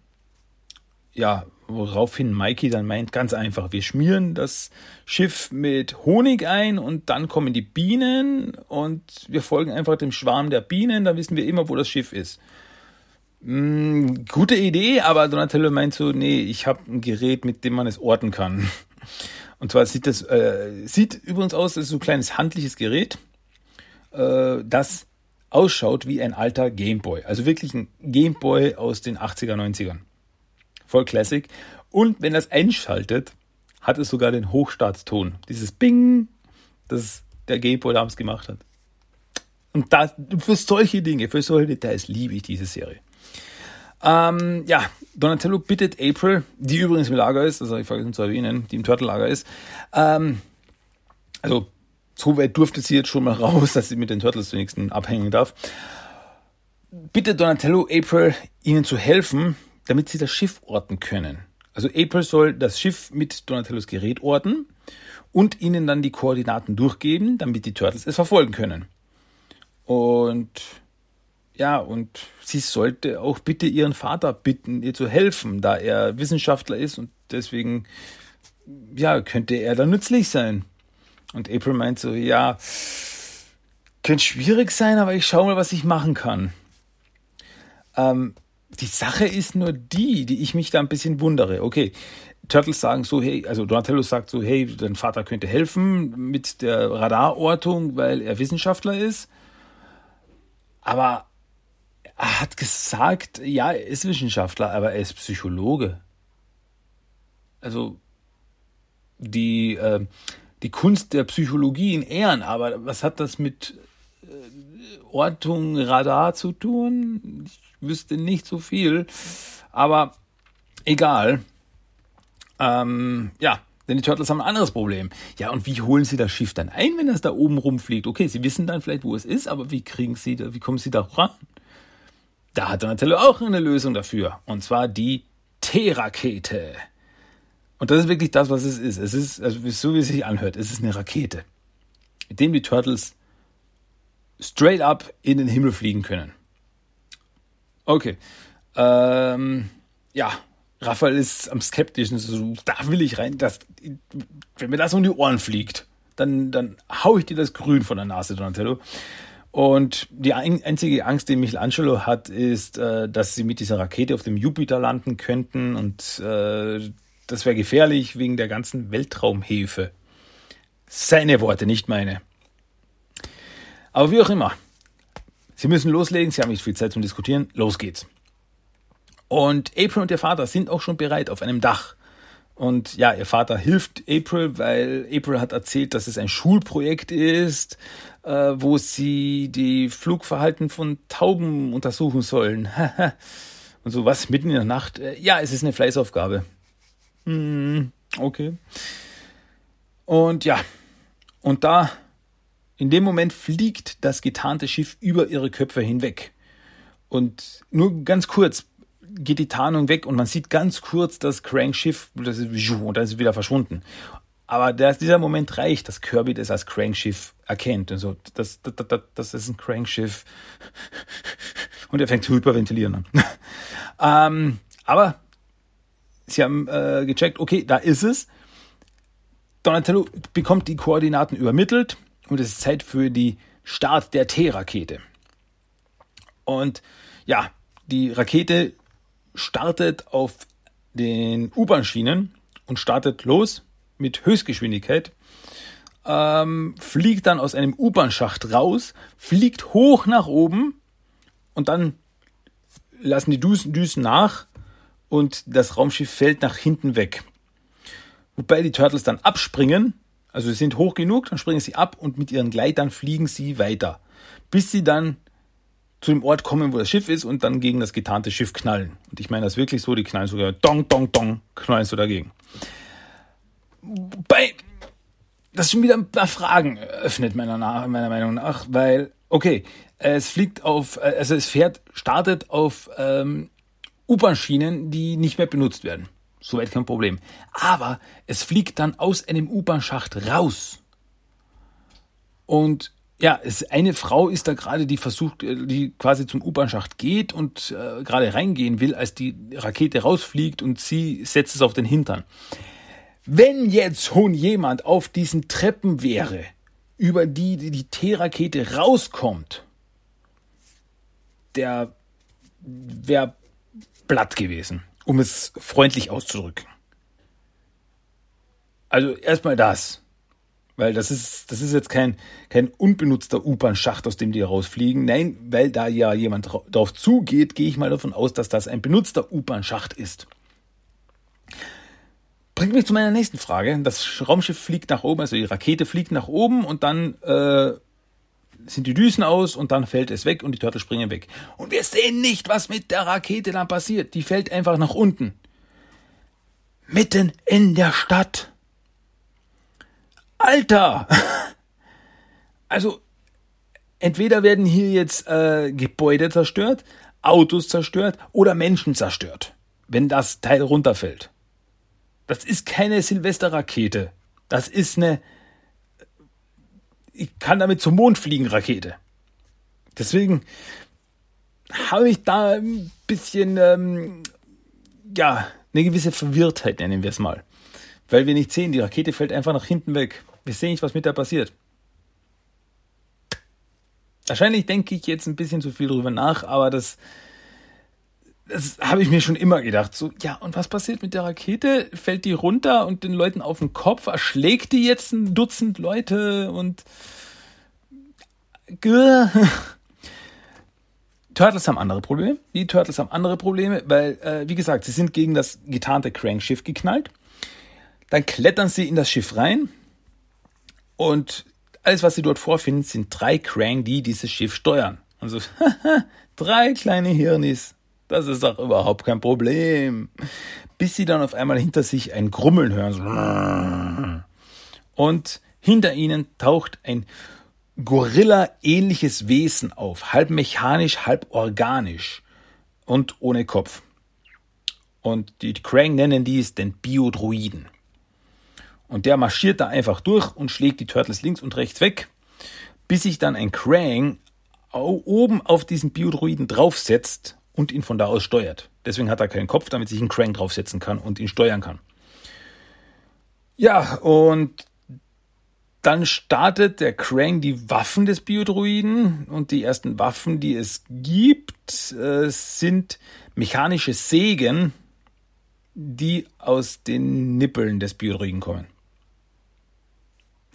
Ja, Woraufhin Mikey dann meint, ganz einfach, wir schmieren das Schiff mit Honig ein und dann kommen die Bienen und wir folgen einfach dem Schwarm der Bienen, dann wissen wir immer, wo das Schiff ist. Hm, gute Idee, aber Donatello meint so, nee, ich habe ein Gerät, mit dem man es orten kann. Und zwar sieht das, äh, sieht übrigens aus, das ist so ein kleines handliches Gerät, äh, das ausschaut wie ein alter Gameboy. Also wirklich ein Gameboy aus den 80er, 90ern Voll Classic. Und wenn das einschaltet, hat es sogar den Hochstartston. Dieses Bing, das der Gameboy damals gemacht hat. Und das, für solche Dinge, für solche Details liebe ich diese Serie. Ähm, ja, Donatello bittet April, die übrigens im Lager ist, also ich vergessen zu erwähnen, die im Turtle-Lager ist. Ähm, also, so weit durfte sie jetzt schon mal raus, dass sie mit den Turtles wenigstens abhängen darf. Bittet Donatello April, ihnen zu helfen, damit sie das Schiff orten können. Also April soll das Schiff mit Donatellos Gerät orten und ihnen dann die Koordinaten durchgeben, damit die Turtles es verfolgen können. Und ja, und sie sollte auch bitte ihren Vater bitten, ihr zu helfen, da er Wissenschaftler ist und deswegen, ja, könnte er da nützlich sein. Und April meint so, ja, könnte schwierig sein, aber ich schaue mal, was ich machen kann. Ähm, die Sache ist nur die, die ich mich da ein bisschen wundere. Okay, Turtles sagen so, hey, also Donatello sagt so, hey, dein Vater könnte helfen mit der Radarortung, weil er Wissenschaftler ist. Aber er hat gesagt, ja, er ist Wissenschaftler, aber er ist Psychologe. Also die, äh, die Kunst der Psychologie in Ehren, aber was hat das mit äh, Ortung, Radar zu tun? Ich wüsste nicht so viel, aber egal. Ähm, ja, denn die Turtles haben ein anderes Problem. Ja, und wie holen sie das Schiff dann ein, wenn das da oben rumfliegt? Okay, sie wissen dann vielleicht, wo es ist, aber wie kriegen sie da, wie kommen sie da ran? Da hat Donatello auch eine Lösung dafür. Und zwar die T-Rakete. Und das ist wirklich das, was es ist. Es ist, also so wie es sich anhört, es ist eine Rakete, mit dem die Turtles straight up in den Himmel fliegen können. Okay. Ähm, ja, Raphael ist am skeptischen. So, da will ich rein. Das, wenn mir das um die Ohren fliegt, dann, dann hau ich dir das Grün von der Nase, Donatello. Und die einzige Angst, die Michelangelo hat, ist, äh, dass sie mit dieser Rakete auf dem Jupiter landen könnten. Und äh, das wäre gefährlich wegen der ganzen Weltraumhefe. Seine Worte, nicht meine. Aber wie auch immer. Sie müssen loslegen, sie haben nicht viel Zeit zum Diskutieren. Los geht's. Und April und ihr Vater sind auch schon bereit auf einem Dach. Und ja, ihr Vater hilft April, weil April hat erzählt, dass es ein Schulprojekt ist, äh, wo sie die Flugverhalten von Tauben untersuchen sollen. und so was mitten in der Nacht. Äh, ja, es ist eine Fleißaufgabe. Hm, okay. Und ja, und da, in dem Moment fliegt das getarnte Schiff über ihre Köpfe hinweg. Und nur ganz kurz, geht die Tarnung weg und man sieht ganz kurz das Crankschiff das ist, und dann ist es wieder verschwunden. Aber der, dieser Moment reicht, dass Kirby das als Crankschiff erkennt. Also das, das, das, das ist ein Crankschiff. Und er fängt zu hyperventilieren an. ähm, aber sie haben äh, gecheckt, okay, da ist es. Donatello bekommt die Koordinaten übermittelt und es ist Zeit für die Start der T-Rakete. Und ja, die Rakete startet auf den U-Bahn-Schienen und startet los mit Höchstgeschwindigkeit, ähm, fliegt dann aus einem U-Bahn-Schacht raus, fliegt hoch nach oben und dann lassen die Düsen, Düsen nach und das Raumschiff fällt nach hinten weg. Wobei die Turtles dann abspringen, also sie sind hoch genug, dann springen sie ab und mit ihren Gleitern fliegen sie weiter, bis sie dann zu dem Ort kommen, wo das Schiff ist und dann gegen das getarnte Schiff knallen. Und ich meine das wirklich so, die knallen sogar dong, dong, dong, knallen so dagegen. Bei, das schon wieder ein paar Fragen öffnet meiner, meiner Meinung nach, weil, okay, es fliegt auf, also es fährt, startet auf ähm, U-Bahn-Schienen, die nicht mehr benutzt werden. Soweit kein Problem. Aber es fliegt dann aus einem U-Bahn-Schacht raus. Und ja, es, eine Frau ist da gerade, die versucht, äh, die quasi zum U-Bahn-Schacht geht und äh, gerade reingehen will, als die Rakete rausfliegt und sie setzt es auf den Hintern. Wenn jetzt schon jemand auf diesen Treppen wäre, über die die T-Rakete rauskommt, der wäre platt gewesen, um es freundlich auszudrücken. Also erstmal das. Weil das ist, das ist jetzt kein, kein unbenutzter U-Bahn-Schacht, aus dem die rausfliegen. Nein, weil da ja jemand drauf zugeht, gehe ich mal davon aus, dass das ein benutzter U-Bahn-Schacht ist. bringt mich zu meiner nächsten Frage. Das Raumschiff fliegt nach oben, also die Rakete fliegt nach oben und dann äh, sind die Düsen aus und dann fällt es weg und die Turtles springen weg. Und wir sehen nicht, was mit der Rakete dann passiert. Die fällt einfach nach unten. Mitten in der Stadt. Alter! Also, entweder werden hier jetzt äh, Gebäude zerstört, Autos zerstört oder Menschen zerstört, wenn das Teil runterfällt. Das ist keine Silvesterrakete. Das ist eine ich kann damit zum Mond fliegen, Rakete. Deswegen habe ich da ein bisschen, ähm, ja, eine gewisse Verwirrtheit, nennen wir es mal. Weil wir nicht sehen, die Rakete fällt einfach nach hinten weg. Wir sehen nicht, was mit der passiert. Wahrscheinlich denke ich jetzt ein bisschen zu viel drüber nach, aber das, das habe ich mir schon immer gedacht. So, ja, und was passiert mit der Rakete? Fällt die runter und den Leuten auf den Kopf? Erschlägt die jetzt ein Dutzend Leute und. Turtles haben andere Probleme. Die Turtles haben andere Probleme, weil, äh, wie gesagt, sie sind gegen das getarnte Crank-Schiff geknallt. Dann klettern sie in das Schiff rein und alles, was sie dort vorfinden, sind drei Krang, die dieses Schiff steuern. Also, drei kleine Hirnis das ist doch überhaupt kein Problem. Bis sie dann auf einmal hinter sich ein Grummeln hören. Und hinter ihnen taucht ein Gorilla-ähnliches Wesen auf. Halb mechanisch, halb organisch. Und ohne Kopf. Und die Krang nennen dies den Biodruiden. Und der marschiert da einfach durch und schlägt die Turtles links und rechts weg, bis sich dann ein Krang oben auf diesen Biodruiden draufsetzt und ihn von da aus steuert. Deswegen hat er keinen Kopf, damit sich ein Crank draufsetzen kann und ihn steuern kann. Ja, und dann startet der Crank die Waffen des Biodruiden und die ersten Waffen, die es gibt, äh, sind mechanische Sägen, die aus den Nippeln des Biodruiden kommen.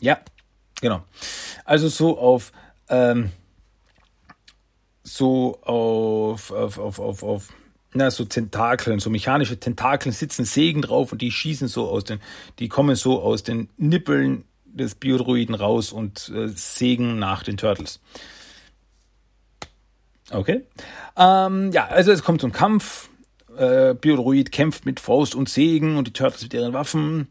Ja, genau. Also so auf ähm, so auf, auf, auf, auf, auf na, so Tentakeln, so mechanische Tentakeln sitzen Sägen drauf und die schießen so aus den, die kommen so aus den Nippeln des Biodruiden raus und äh, sägen nach den Turtles. Okay. Ähm, ja, also es kommt zum Kampf. Äh, Biodruid kämpft mit Faust und Sägen und die Turtles mit ihren Waffen.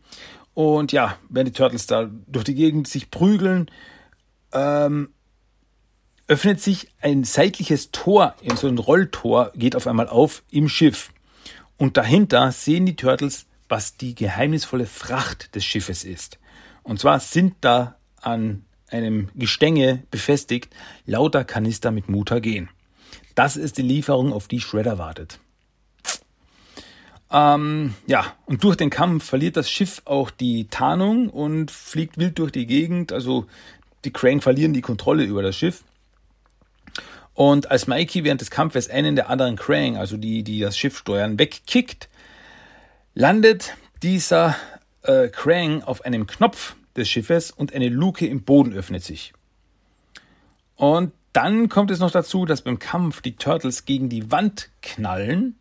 Und ja, wenn die Turtles da durch die Gegend sich prügeln, ähm, öffnet sich ein seitliches Tor, so ein Rolltor geht auf einmal auf im Schiff. Und dahinter sehen die Turtles, was die geheimnisvolle Fracht des Schiffes ist. Und zwar sind da an einem Gestänge befestigt lauter Kanister mit Mutagen. Das ist die Lieferung, auf die Shredder wartet. Ähm, ja, und durch den Kampf verliert das Schiff auch die Tarnung und fliegt wild durch die Gegend. Also die Crane verlieren die Kontrolle über das Schiff. Und als Mikey während des Kampfes einen der anderen Krang, also die, die das Schiff steuern, wegkickt, landet dieser äh, Krang auf einem Knopf des Schiffes und eine Luke im Boden öffnet sich. Und dann kommt es noch dazu, dass beim Kampf die Turtles gegen die Wand knallen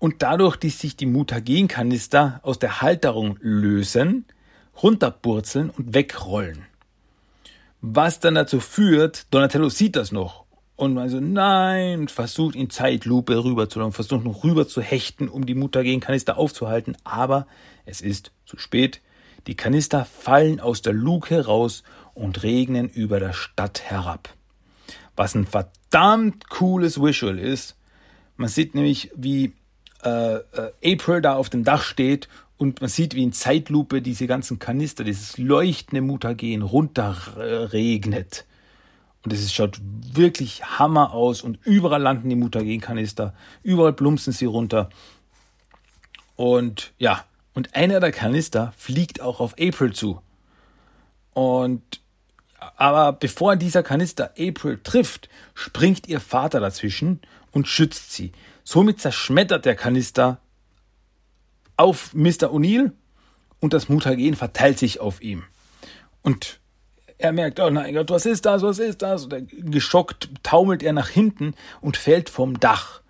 und dadurch, dass sich die Mutagenkanister aus der Halterung lösen, runterburzeln und wegrollen. Was dann dazu führt, Donatello sieht das noch und man so, nein, versucht in Zeitlupe rüber zu laufen, versucht noch rüber zu hechten, um die Muttergenkanister aufzuhalten, aber es ist zu spät. Die Kanister fallen aus der Luke raus und regnen über der Stadt herab. Was ein verdammt cooles Visual ist. Man sieht nämlich, wie äh, äh, April da auf dem Dach steht und man sieht, wie in Zeitlupe diese ganzen Kanister, dieses leuchtende Mutagen runterregnet. Und es schaut wirklich Hammer aus und überall landen die Mutagenkanister, überall plumpsen sie runter. Und ja, und einer der Kanister fliegt auch auf April zu. Und aber bevor dieser Kanister April trifft, springt ihr Vater dazwischen und schützt sie. Somit zerschmettert der Kanister auf Mr. O'Neill und das Mutagen verteilt sich auf ihm. Und er merkt, oh nein Gott, was ist das, was ist das? Und geschockt taumelt er nach hinten und fällt vom Dach.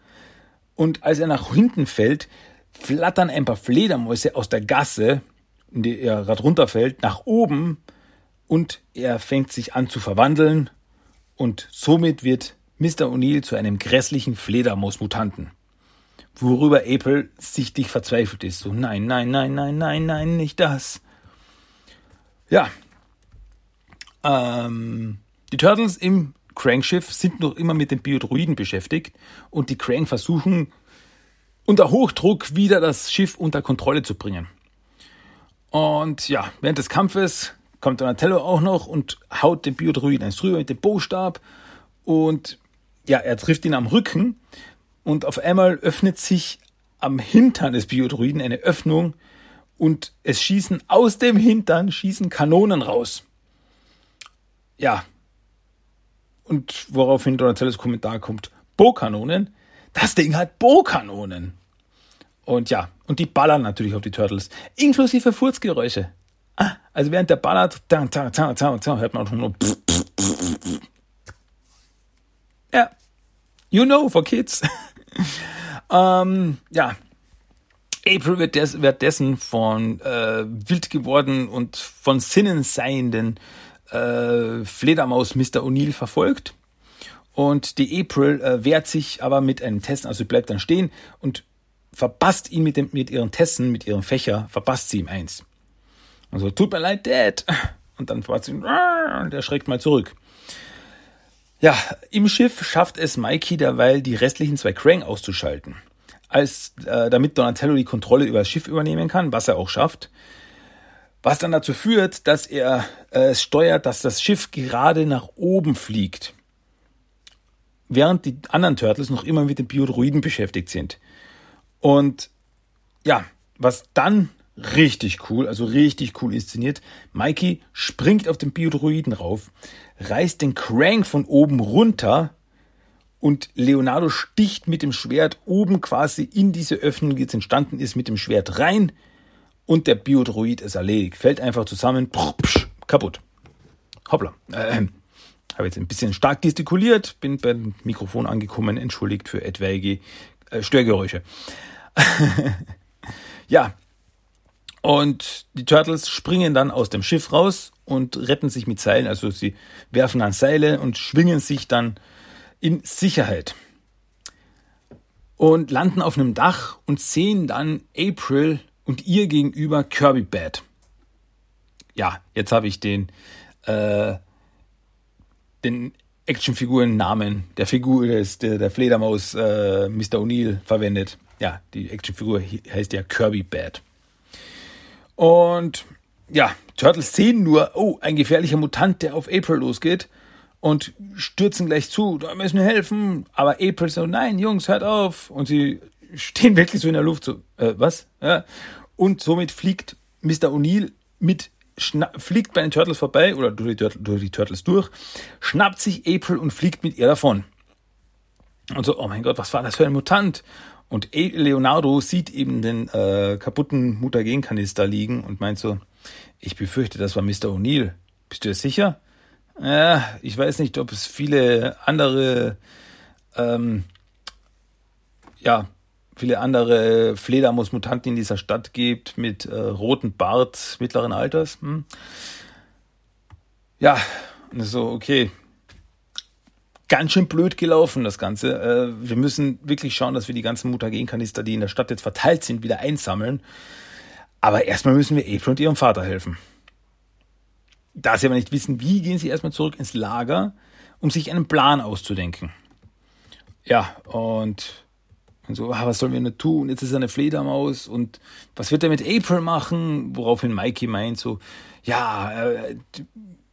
Und als er nach hinten fällt, flattern ein paar Fledermäuse aus der Gasse, in die er gerade runterfällt, nach oben und er fängt sich an zu verwandeln und somit wird Mr. O'Neill zu einem grässlichen Fledermausmutanten. Worüber April sichtlich verzweifelt ist. So, nein, nein, nein, nein, nein, nein, nicht das. Ja. Ähm, die Turtles im Crankschiff sind noch immer mit den Biodroiden beschäftigt und die Crank versuchen unter Hochdruck wieder das Schiff unter Kontrolle zu bringen. Und ja, während des Kampfes kommt Donatello auch noch und haut den Biodroiden eins drüber mit dem Bostab und ja, er trifft ihn am Rücken und auf einmal öffnet sich am Hintern des Biodroiden eine Öffnung und es schießen aus dem Hintern schießen Kanonen raus. Ja. Und woraufhin Donatellos Kommentar kommt, Bo-Kanonen? Das Ding hat Bo-Kanonen. Und ja, und die ballern natürlich auf die Turtles, inklusive Furzgeräusche. Ah, also während der ballert, hört man auch nur. Ja, you know, for kids. ähm, ja, April wird des, währenddessen von äh, wild geworden und von Sinnen seienden äh, Fledermaus Mr. O'Neill verfolgt. Und die April äh, wehrt sich aber mit einem Testen, also bleibt dann stehen und verpasst ihn mit, dem, mit ihren Testen, mit ihrem Fächer, verpasst sie ihm eins. Also, tut mir leid, Dad. Und dann verpasst sie ihn, und er schreckt mal zurück. Ja, im Schiff schafft es Mikey derweil, die restlichen zwei Krang auszuschalten. Als, äh, damit Donatello die Kontrolle über das Schiff übernehmen kann, was er auch schafft. Was dann dazu führt, dass er äh, steuert, dass das Schiff gerade nach oben fliegt. Während die anderen Turtles noch immer mit den Biodroiden beschäftigt sind. Und ja, was dann richtig cool, also richtig cool inszeniert, Mikey springt auf den Biodroiden rauf, reißt den Crank von oben runter und Leonardo sticht mit dem Schwert oben quasi in diese Öffnung, die jetzt entstanden ist, mit dem Schwert rein und der Biodroid ist erledigt. Fällt einfach zusammen, psch, kaputt. Hoppla. Äh, habe jetzt ein bisschen stark gestikuliert, bin beim Mikrofon angekommen, entschuldigt für etwaige äh, Störgeräusche. ja, und die Turtles springen dann aus dem Schiff raus und retten sich mit Seilen. Also sie werfen dann Seile und schwingen sich dann in Sicherheit. Und landen auf einem Dach und sehen dann April und ihr gegenüber Kirby Bad. Ja, jetzt habe ich den, äh, den Actionfiguren-Namen der Figur des, der, der Fledermaus äh, Mr. O'Neill verwendet. Ja, die Actionfigur heißt ja Kirby Bad. Und ja, Turtles sehen nur, oh, ein gefährlicher Mutant, der auf April losgeht und stürzen gleich zu, da müssen wir helfen. Aber April so, nein, Jungs, hört auf. Und sie stehen wirklich so in der Luft, so, äh, was? Ja. Und somit fliegt Mr. O'Neill mit, fliegt bei den Turtles vorbei oder durch die, durch die Turtles durch, schnappt sich April und fliegt mit ihr davon. Und so, oh mein Gott, was war das für ein Mutant? Und Leonardo sieht eben den äh, kaputten Mutagenkanister liegen und meint so, ich befürchte, das war Mr. O'Neill. Bist du dir sicher? Ja, ich weiß nicht, ob es viele andere, ähm, ja, viele andere Fledermaus-Mutanten in dieser Stadt gibt mit äh, rotem Bart mittleren Alters. Hm? Ja, so, okay, ganz schön blöd gelaufen, das Ganze. Äh, wir müssen wirklich schauen, dass wir die ganzen Mutagenkanister, die in der Stadt jetzt verteilt sind, wieder einsammeln. Aber erstmal müssen wir April und ihrem Vater helfen. Da sie aber nicht wissen, wie, gehen sie erstmal zurück ins Lager, um sich einen Plan auszudenken. Ja, und, und so, ah, was sollen wir nur tun? Jetzt ist er eine Fledermaus und was wird er mit April machen? Woraufhin Mikey meint so, ja, äh,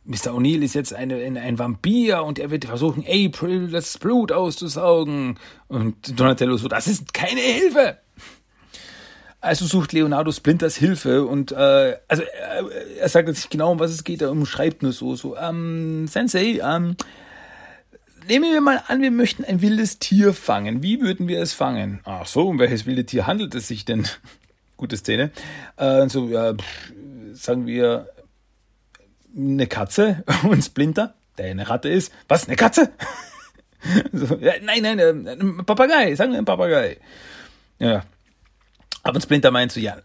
Mr. O'Neill ist jetzt eine, ein, Vampir und er wird versuchen, April das Blut auszusaugen. Und Donatello so, das ist keine Hilfe. Also sucht Leonardo Splinters Hilfe und äh, also äh, er sagt nicht genau, um was es geht, er umschreibt nur so, so, ähm, Sensei, ähm, nehmen wir mal an, wir möchten ein wildes Tier fangen. Wie würden wir es fangen? Ach so, um welches wilde Tier handelt es sich denn? Gute Szene. Äh, so, ja, sagen wir, eine Katze und Splinter, der eine Ratte ist. Was, eine Katze? so, ja, nein, nein, äh, ein Papagei, sagen wir ein Papagei. Ja. Aber Splinter meint so, ja,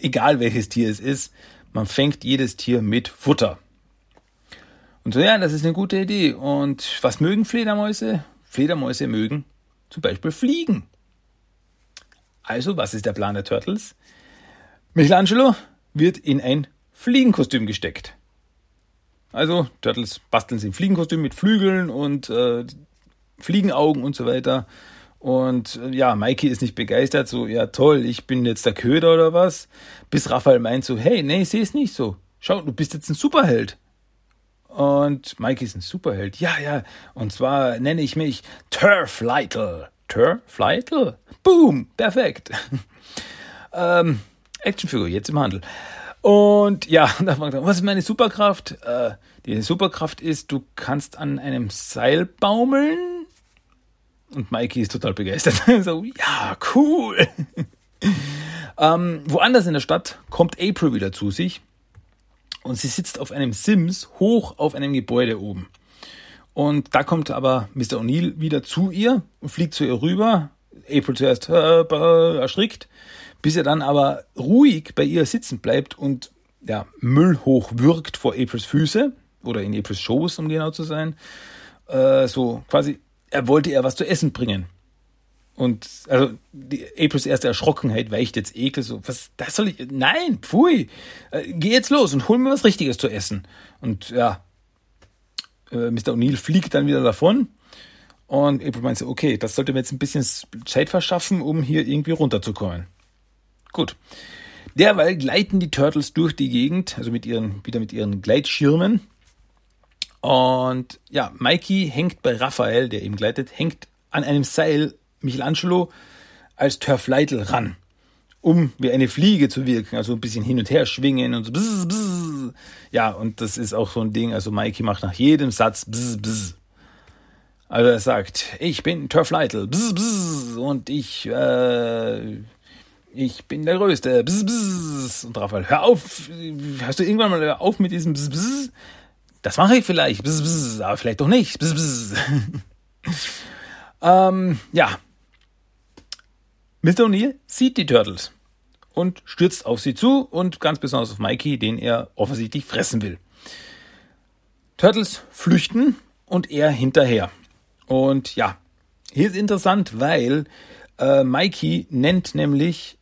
egal welches Tier es ist, man fängt jedes Tier mit Futter. Und so, ja, das ist eine gute Idee. Und was mögen Fledermäuse? Fledermäuse mögen zum Beispiel fliegen. Also, was ist der Plan der Turtles? Michelangelo wird in ein Fliegenkostüm gesteckt. Also, Turtles basteln sie ein Fliegenkostüm mit Flügeln und äh, Fliegenaugen und so weiter. Und äh, ja, Mikey ist nicht begeistert, so, ja toll, ich bin jetzt der Köder oder was. Bis Raphael meint so, hey, nee, ich sehe es nicht so. Schau, du bist jetzt ein Superheld. Und Mikey ist ein Superheld. Ja, ja. Und zwar nenne ich mich Turf Lytle. Turf Lytle? Boom! Perfekt. ähm, Actionfigur, jetzt im Handel. Und ja, da fragt er, was ist meine Superkraft? Äh, die Superkraft ist, du kannst an einem Seil baumeln. Und Mikey ist total begeistert. so, ja, cool. ähm, woanders in der Stadt kommt April wieder zu sich und sie sitzt auf einem Sims hoch auf einem Gebäude oben. Und da kommt aber Mr. O'Neill wieder zu ihr und fliegt zu ihr rüber. April zuerst äh, erschrickt, bis er dann aber ruhig bei ihr sitzen bleibt und ja, Müll hochwirkt vor Aprils Füße oder in Aprils Schoß, um genau zu sein. Äh, so quasi, er wollte ihr was zu essen bringen. Und also die Aprils erste Erschrockenheit weicht jetzt Ekel so, was, das soll ich, nein, pfui, äh, geh jetzt los und hol mir was Richtiges zu essen. Und ja, äh, Mr. O'Neill fliegt dann wieder davon und April meint so, okay, das sollte mir jetzt ein bisschen Zeit verschaffen, um hier irgendwie runterzukommen. Gut. Derweil gleiten die Turtles durch die Gegend, also mit ihren, wieder mit ihren Gleitschirmen. Und ja, Mikey hängt bei Raphael, der eben gleitet, hängt an einem Seil Michelangelo als Törfleitel ran, um wie eine Fliege zu wirken, also ein bisschen hin und her schwingen und so. Bzz, bzz. Ja, und das ist auch so ein Ding, also Mikey macht nach jedem Satz bzz, bzz. Also er sagt, ich bin Törfleitel, bzz, bzz, und ich, äh, ich bin der Größte, bzz, bzz. Und Raphael, hör auf, hast du irgendwann mal auf mit diesem bzz, bzz? Das mache ich vielleicht, bzz, bzz, aber vielleicht doch nicht, bzz, bzz. ähm, ja, Mr. O'Neill sieht die Turtles und stürzt auf sie zu und ganz besonders auf Mikey, den er offensichtlich fressen will. Turtles flüchten und er hinterher. Und ja, hier ist interessant, weil äh, Mikey nennt nämlich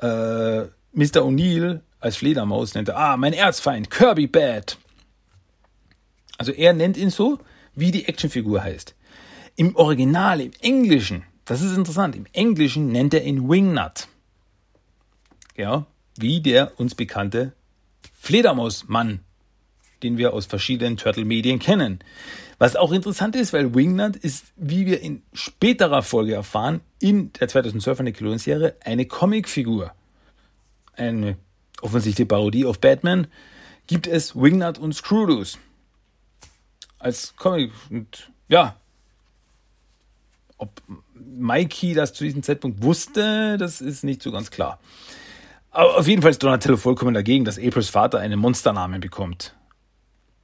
äh, Mr. O'Neill als Fledermaus, nennt er, ah, mein Erzfeind, Kirby Bad. Also er nennt ihn so, wie die Actionfigur heißt. Im Original, im Englischen, das ist interessant. Im Englischen nennt er ihn Wingnut. Ja, wie der uns bekannte Fledermausmann, den wir aus verschiedenen Turtle-Medien kennen. Was auch interessant ist, weil Wingnut ist, wie wir in späterer Folge erfahren, in der 2012 Nickelodeon-Serie eine Comicfigur. Eine offensichtliche Parodie auf Batman gibt es Wingnut und Screwloose. Als Comic. Und ja, ob Mikey das zu diesem Zeitpunkt wusste, das ist nicht so ganz klar. Aber auf jeden Fall ist Donatello vollkommen dagegen, dass Aprils Vater einen Monsternamen bekommt.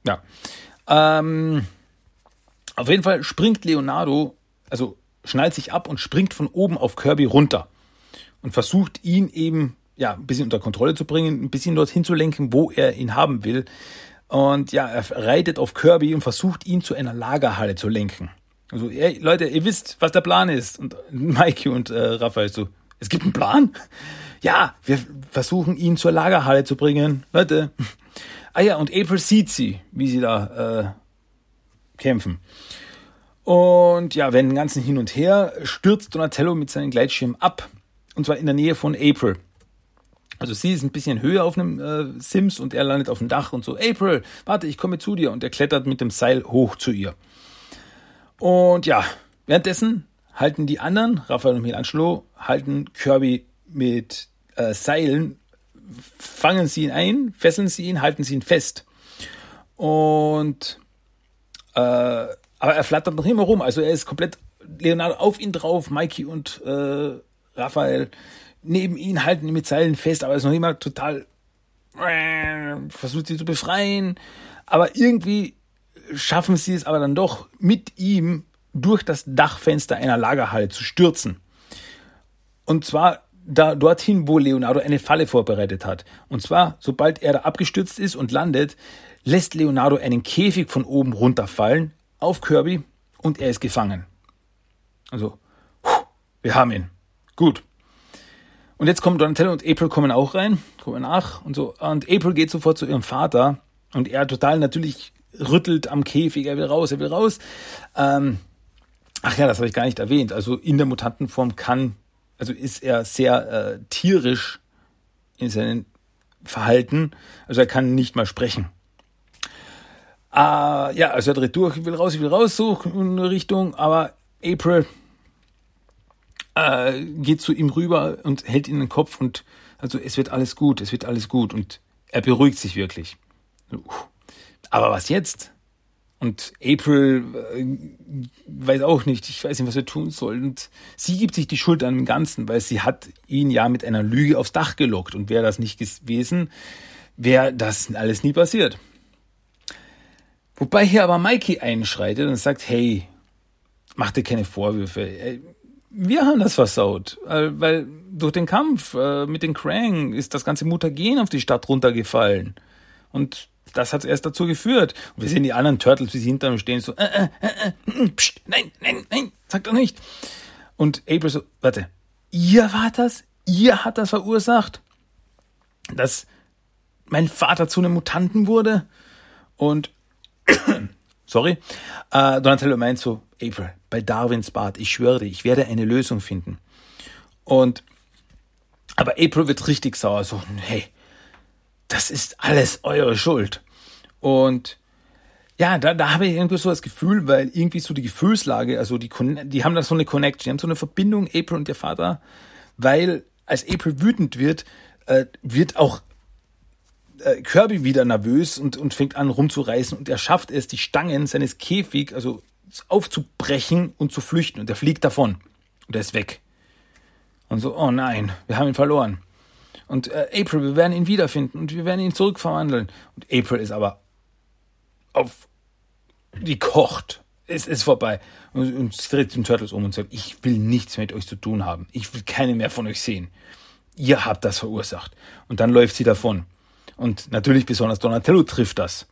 Ja. Ähm, auf jeden Fall springt Leonardo, also schnallt sich ab und springt von oben auf Kirby runter und versucht ihn eben ja ein bisschen unter Kontrolle zu bringen, ein bisschen dorthin zu lenken, wo er ihn haben will. Und ja, er reitet auf Kirby und versucht ihn zu einer Lagerhalle zu lenken. Also, ey, Leute, ihr wisst, was der Plan ist. Und Mikey und äh, Raphael so, es gibt einen Plan? Ja, wir versuchen ihn zur Lagerhalle zu bringen. Leute. Ah ja, und April sieht sie, wie sie da äh, kämpfen. Und ja, wenn den ganzen Hin und Her stürzt Donatello mit seinem Gleitschirm ab. Und zwar in der Nähe von April. Also sie ist ein bisschen höher auf einem äh, Sims und er landet auf dem Dach und so, April, warte, ich komme zu dir. Und er klettert mit dem Seil hoch zu ihr. Und ja, währenddessen halten die anderen, Raphael und Michelangelo, halten Kirby mit äh, Seilen, fangen sie ihn ein, fesseln sie ihn, halten sie ihn fest. Und äh, aber er flattert noch immer rum, also er ist komplett Leonardo auf ihn drauf, Mikey und äh, Raphael neben ihn halten ihn mit Seilen fest, aber er ist noch immer total äh, versucht sie zu befreien, aber irgendwie schaffen sie es aber dann doch, mit ihm durch das Dachfenster einer Lagerhalle zu stürzen. Und zwar da dorthin, wo Leonardo eine Falle vorbereitet hat. Und zwar, sobald er da abgestürzt ist und landet, lässt Leonardo einen Käfig von oben runterfallen auf Kirby und er ist gefangen. Also, wir haben ihn. Gut. Und jetzt kommen Donatello und April kommen auch rein, kommen nach und so. Und April geht sofort zu ihrem Vater und er total natürlich rüttelt am Käfig, er will raus, er will raus. Ähm, ach ja, das habe ich gar nicht erwähnt. Also in der Mutantenform kann, also ist er sehr äh, tierisch in seinem Verhalten. Also er kann nicht mal sprechen. Äh, ja, also er dreht durch, ich will raus, ich will raus, so in eine Richtung, aber April äh, geht zu ihm rüber und hält ihn in den Kopf und also es wird alles gut, es wird alles gut und er beruhigt sich wirklich. Aber was jetzt? Und April äh, weiß auch nicht, ich weiß nicht, was er tun soll. Und sie gibt sich die Schuld an dem Ganzen, weil sie hat ihn ja mit einer Lüge aufs Dach gelockt. Und wäre das nicht gewesen, wäre das alles nie passiert. Wobei hier aber Mikey einschreitet und sagt, hey, mach dir keine Vorwürfe. Wir haben das versaut, äh, weil durch den Kampf äh, mit den Krang ist das ganze Mutagen auf die Stadt runtergefallen. Und das hat erst dazu geführt. Und wir sehen die anderen Turtles, wie sie hinter ihm stehen, so, äh, äh, äh, pst, nein, nein, nein, sag doch nicht. Und April so, warte, ihr wart das? Ihr hat das verursacht? Dass mein Vater zu einem Mutanten wurde? Und sorry, äh, Donatello meint so, April, bei Darwins Bad, ich schwöre dir, ich werde eine Lösung finden. Und, aber April wird richtig sauer, so, hey, das ist alles eure Schuld. Und, ja, da, da habe ich irgendwie so das Gefühl, weil irgendwie so die Gefühlslage, also die, die haben da so eine Connection, die haben so eine Verbindung, April und ihr Vater, weil als April wütend wird, äh, wird auch äh, Kirby wieder nervös und, und fängt an rumzureißen und er schafft es, die Stangen seines Käfig, also aufzubrechen und zu flüchten und er fliegt davon und er ist weg. Und so, oh nein, wir haben ihn verloren. Und äh, April, wir werden ihn wiederfinden und wir werden ihn zurückverwandeln. Und April ist aber auf, die kocht. Es ist vorbei. Und, und dreht zum Turtles um und sagt, ich will nichts mit euch zu tun haben. Ich will keine mehr von euch sehen. Ihr habt das verursacht. Und dann läuft sie davon. Und natürlich besonders Donatello trifft das.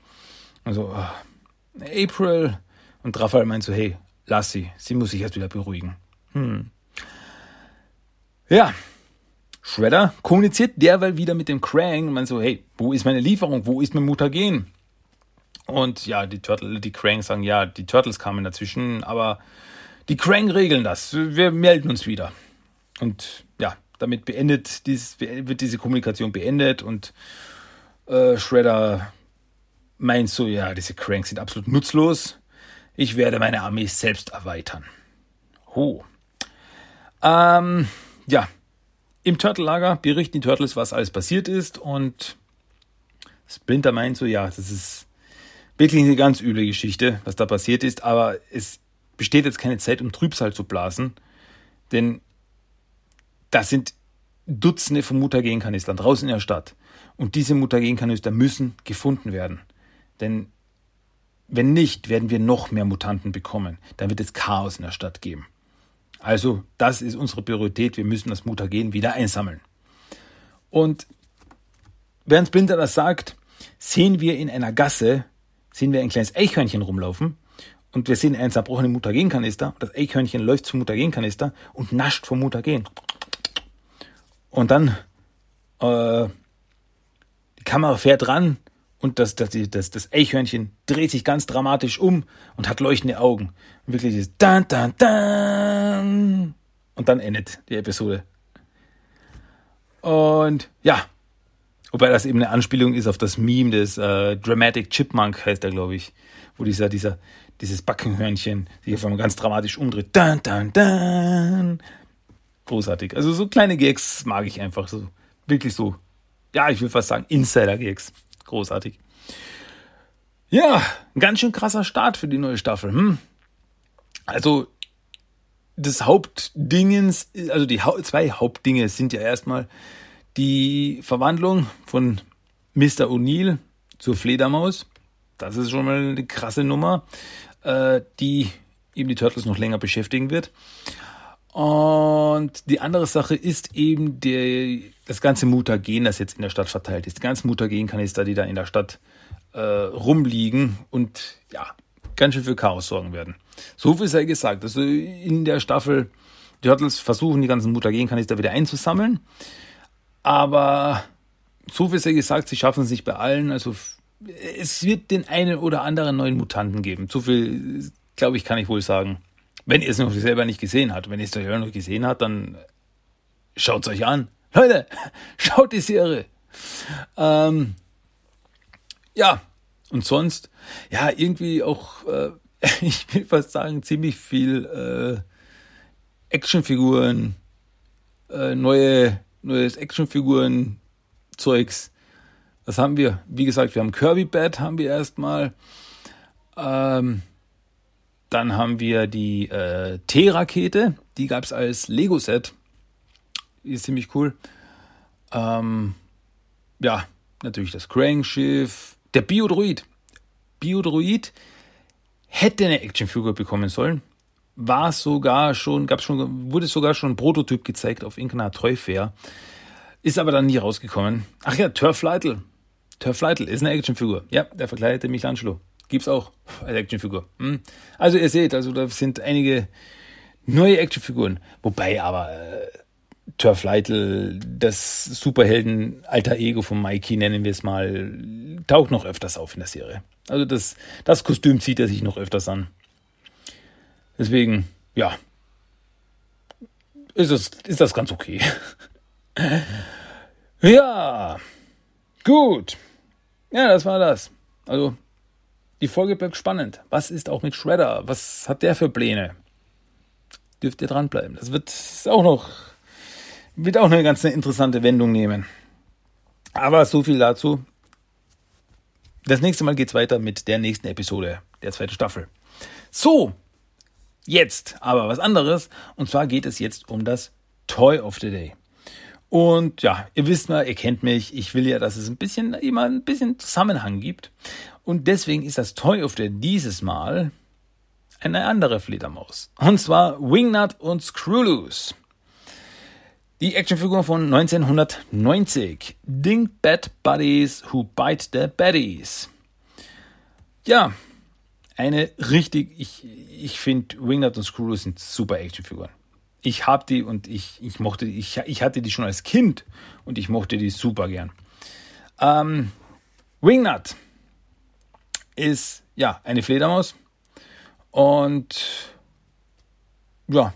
Also, oh, April. Und Raphael meint so, hey, lass sie. Sie muss sich erst wieder beruhigen. Hm. Ja. Shredder kommuniziert derweil wieder mit dem Krang und meint so, hey, wo ist meine Lieferung? Wo ist mein Mutagen? Und ja, die Turtle, die Krang sagen, ja, die Turtles kamen dazwischen, aber die Krang regeln das. Wir melden uns wieder. Und ja, damit beendet dieses, wird diese Kommunikation beendet und äh, Shredder meint so, ja, diese Cranks sind absolut nutzlos. Ich werde meine Armee selbst erweitern. Ho. Ähm, ja, im Turtle-Lager berichten die Turtles, was alles passiert ist und Splinter meint so, ja, das ist wirklich eine ganz üble Geschichte, was da passiert ist, aber es besteht jetzt keine Zeit, um Trübsal zu blasen, denn das sind Dutzende von Mutagenkanistern draußen in der Stadt. Und diese Mutagenkanister müssen gefunden werden. Denn wenn nicht, werden wir noch mehr Mutanten bekommen. Dann wird es Chaos in der Stadt geben. Also, das ist unsere Priorität. Wir müssen das Mutagen wieder einsammeln. Und während Splinter das sagt, sehen wir in einer Gasse, sehen wir ein kleines Eichhörnchen rumlaufen. Und wir sehen einen zerbrochenen Mutagenkanister. Das Eichhörnchen läuft zum Mutagenkanister und nascht vom Mutagen. Und dann äh, die Kamera fährt ran und das, das, das, das Eichhörnchen dreht sich ganz dramatisch um und hat leuchtende Augen. Und wirklich dieses Dan, Dan, Dan. Und dann endet die Episode. Und ja, wobei das eben eine Anspielung ist auf das Meme des äh, Dramatic Chipmunk, heißt er, glaube ich, wo dieser, dieser, dieses Backenhörnchen sich auf einmal ganz dramatisch umdreht. Dan, dan, dan. Großartig. Also so kleine Gags mag ich einfach so. Wirklich so ja, ich will fast sagen, Insider-Gigs. Großartig. Ja, ein ganz schön krasser Start für die neue Staffel. Hm? Also, das Hauptdingens, also die zwei Hauptdinge sind ja erstmal die Verwandlung von Mr. O'Neill zur Fledermaus. Das ist schon mal eine krasse Nummer, äh, die eben die Turtles noch länger beschäftigen wird. Und die andere Sache ist eben der, das ganze Mutagen, das jetzt in der Stadt verteilt ist. Die ganzen Mutagen-Kanister, die da in der Stadt äh, rumliegen und ja, ganz schön für Chaos sorgen werden. So viel sei gesagt. Also in der Staffel Turtles versuchen die ganzen Mutagen-Kanister wieder einzusammeln. Aber so viel sei gesagt, sie schaffen es nicht bei allen. Also es wird den einen oder anderen neuen Mutanten geben. So viel, glaube ich, kann ich wohl sagen. Wenn ihr es noch selber nicht gesehen habt. Wenn ihr es euch noch gesehen habt, dann schaut es euch an. Leute, schaut die Serie. Ähm, ja, und sonst, ja, irgendwie auch, äh, ich will fast sagen, ziemlich viel äh, Actionfiguren, äh, neue, neues Actionfiguren-Zeugs. Was haben wir? Wie gesagt, wir haben Kirby Bat, haben wir erstmal. Ähm, dann haben wir die äh, T-Rakete, die gab es als Lego-Set. Die ist ziemlich cool. Ähm, ja, natürlich das Krang-Schiff. Der Biodroid. Biodroid hätte eine Actionfigur bekommen sollen. War sogar schon, gab schon, wurde sogar schon ein Prototyp gezeigt auf irgendeiner Toy. Ist aber dann nie rausgekommen. Ach ja, Turf Lytle. Turf Lytle ist eine Actionfigur. Ja, der verkleidete Michelangelo. Gibt's auch als Actionfigur. Hm. Also ihr seht, also da sind einige neue Actionfiguren. Wobei aber äh, Turf Lytle, das Superhelden alter Ego von Mikey, nennen wir es mal, taucht noch öfters auf in der Serie. Also das, das Kostüm zieht er sich noch öfters an. Deswegen, ja, ist das, ist das ganz okay. ja, gut. Ja, das war das. Also, die Folge bleibt spannend. Was ist auch mit Shredder? Was hat der für Pläne? Dürft ihr dranbleiben. Das wird auch noch, wird auch eine ganz interessante Wendung nehmen. Aber so viel dazu. Das nächste Mal geht's weiter mit der nächsten Episode der zweiten Staffel. So, jetzt aber was anderes. Und zwar geht es jetzt um das Toy of the Day. Und ja, ihr wisst mal, ihr kennt mich. Ich will ja, dass es ein bisschen immer ein bisschen Zusammenhang gibt. Und deswegen ist das Toy of the dieses Mal eine andere Fledermaus. Und zwar Wingnut und Screwloose. Die Actionfigur von 1990. Dink Bad Buddies Who Bite the Baddies. Ja, eine richtig, ich, ich finde Wingnut und Screwloose sind super Actionfiguren. Ich habe die und ich, ich mochte ich, ich hatte die schon als Kind und ich mochte die super gern. Ähm, Wingnut ist ja eine Fledermaus und ja,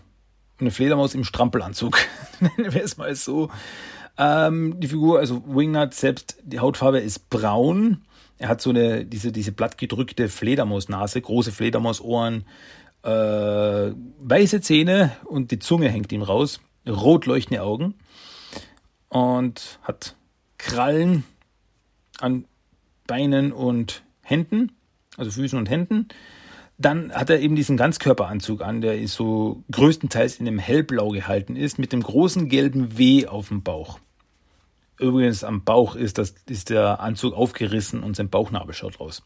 eine Fledermaus im Strampelanzug, nennen wir es mal so. Ähm, die Figur, also Wingnut selbst, die Hautfarbe ist braun. Er hat so eine, diese, diese blattgedrückte Fledermausnase, große Fledermausohren, äh, weiße Zähne und die Zunge hängt ihm raus, rot leuchtende Augen und hat Krallen an Beinen und Händen, also Füßen und Händen. Dann hat er eben diesen Ganzkörperanzug an, der ist so größtenteils in dem hellblau gehalten ist, mit dem großen gelben W auf dem Bauch. Übrigens am Bauch ist, das, ist der Anzug aufgerissen und sein Bauchnabel schaut raus.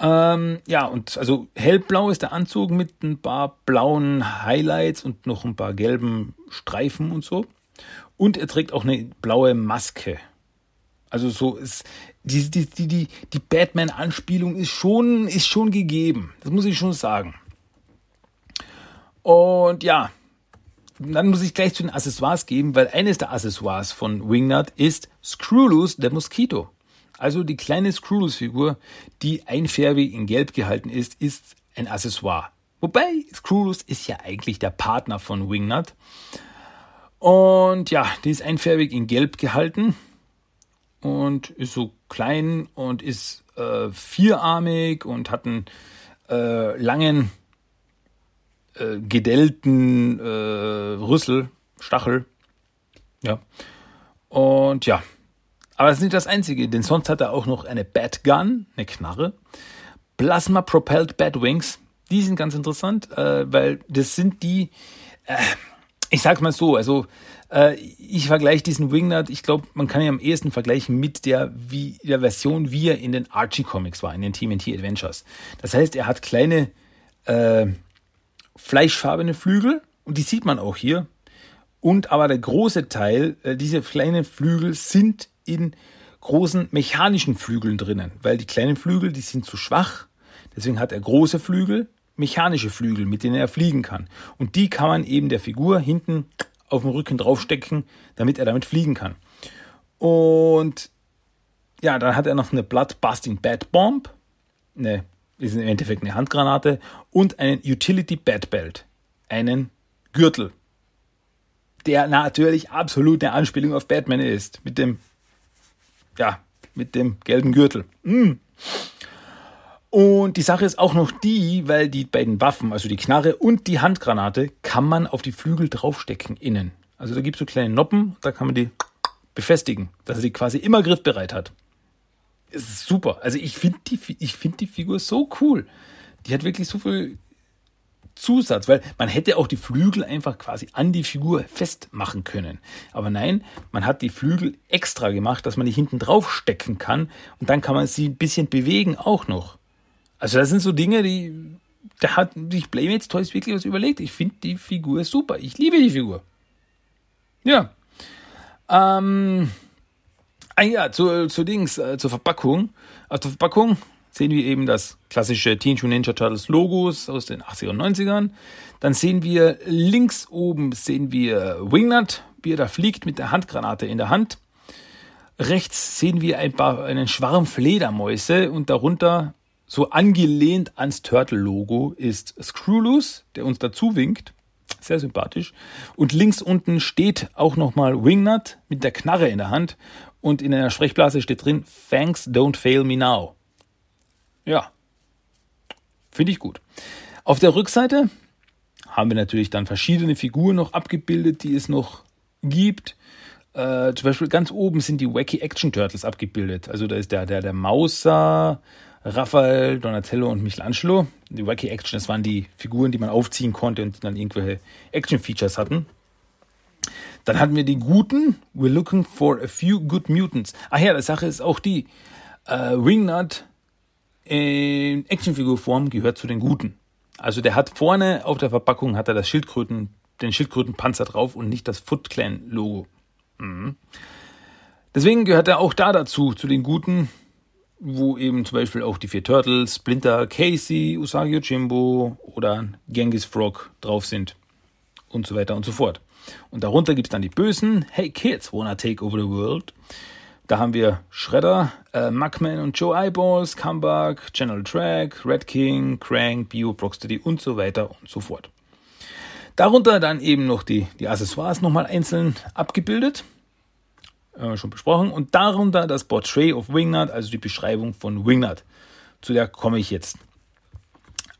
Ähm, ja, und also hellblau ist der Anzug mit ein paar blauen Highlights und noch ein paar gelben Streifen und so. Und er trägt auch eine blaue Maske. Also so ist die, die, die, die, die Batman-Anspielung ist schon, ist schon gegeben. Das muss ich schon sagen. Und ja, dann muss ich gleich zu den Accessoires geben, weil eines der Accessoires von Wingnut ist Screwloose, der Moskito. Also die kleine Screwloose-Figur, die einfärbig in Gelb gehalten ist, ist ein Accessoire. Wobei Screwloose ist ja eigentlich der Partner von Wingnut. Und ja, die ist einfärbig in Gelb gehalten und ist so klein und ist äh, vierarmig und hat einen äh, langen, äh, gedellten äh, Rüssel, Stachel. Ja. Und ja. Aber das ist nicht das Einzige, denn sonst hat er auch noch eine Batgun, eine Knarre. Plasma Propelled Batwings. Die sind ganz interessant, äh, weil das sind die, äh, ich sag's mal so, also äh, ich vergleiche diesen Wingnut, ich glaube, man kann ihn am ehesten vergleichen mit der, wie, der Version, wie er in den Archie Comics war, in den TMNT Adventures. Das heißt, er hat kleine äh, fleischfarbene Flügel, Und die sieht man auch hier. Und aber der große Teil, äh, diese kleinen Flügel sind in großen mechanischen Flügeln drinnen, weil die kleinen Flügel, die sind zu schwach. Deswegen hat er große Flügel, mechanische Flügel, mit denen er fliegen kann. Und die kann man eben der Figur hinten auf dem Rücken draufstecken, damit er damit fliegen kann. Und ja, dann hat er noch eine Blood Busting Bad Bomb, eine, ist im Endeffekt eine Handgranate und einen Utility Bad Belt, einen Gürtel, der natürlich absolut eine Anspielung auf Batman ist, mit dem, ja, mit dem gelben Gürtel. Mm. Und die Sache ist auch noch die, weil die beiden Waffen, also die Knarre und die Handgranate, kann man auf die Flügel draufstecken innen. Also da gibt es so kleine Noppen, da kann man die befestigen, dass er die quasi immer griffbereit hat. Es ist super. Also ich finde die, ich finde die Figur so cool. Die hat wirklich so viel Zusatz, weil man hätte auch die Flügel einfach quasi an die Figur festmachen können. Aber nein, man hat die Flügel extra gemacht, dass man die hinten drauf stecken kann und dann kann man sie ein bisschen bewegen auch noch. Also das sind so Dinge, die da hat sich Playmates Toys wirklich was überlegt. Ich finde die Figur super. Ich liebe die Figur. Ja. Ähm, ah ja, zu, zu Dings, äh, zur Verpackung. Auf der Verpackung sehen wir eben das klassische Teenage Ninja Turtles Logos aus den 80er und 90ern. Dann sehen wir links oben sehen wir Wingnut, wie er da fliegt mit der Handgranate in der Hand. Rechts sehen wir ein paar, einen Schwarm Fledermäuse und darunter, so angelehnt ans Turtle-Logo, ist Screwloose, der uns dazu winkt. Sehr sympathisch. Und links unten steht auch nochmal Wingnut mit der Knarre in der Hand. Und in einer Sprechblase steht drin, Thanks, don't fail me now. Ja, finde ich gut. Auf der Rückseite haben wir natürlich dann verschiedene Figuren noch abgebildet, die es noch gibt. Äh, zum Beispiel ganz oben sind die Wacky Action Turtles abgebildet. Also da ist der, der, der Mauser, Raphael, Donatello und Michelangelo. Die Wacky Action, das waren die Figuren, die man aufziehen konnte und die dann irgendwelche Action-Features hatten. Dann hatten wir die Guten. We're looking for a few good mutants. Ach ja, die Sache ist auch die. Äh, Wingnut in Actionfigurform gehört zu den Guten. Also der hat vorne auf der Verpackung hat er das Schildkröten, den Schildkrötenpanzer drauf und nicht das Foot Clan Logo. Mhm. Deswegen gehört er auch da dazu, zu den Guten, wo eben zum Beispiel auch die vier Turtles, Splinter, Casey, Usagi Jimbo oder Genghis Frog drauf sind und so weiter und so fort. Und darunter gibt es dann die Bösen, Hey Kids, wanna take over the world? Da haben wir Shredder, äh, Mugman und Joe Eyeballs, Comeback, General Track, Red King, Crank, Bio, Proxtity und so weiter und so fort. Darunter dann eben noch die, die Accessoires nochmal einzeln abgebildet. Äh, schon besprochen. Und darunter das Portrait of Wingnut, also die Beschreibung von Wingnut. Zu der komme ich jetzt.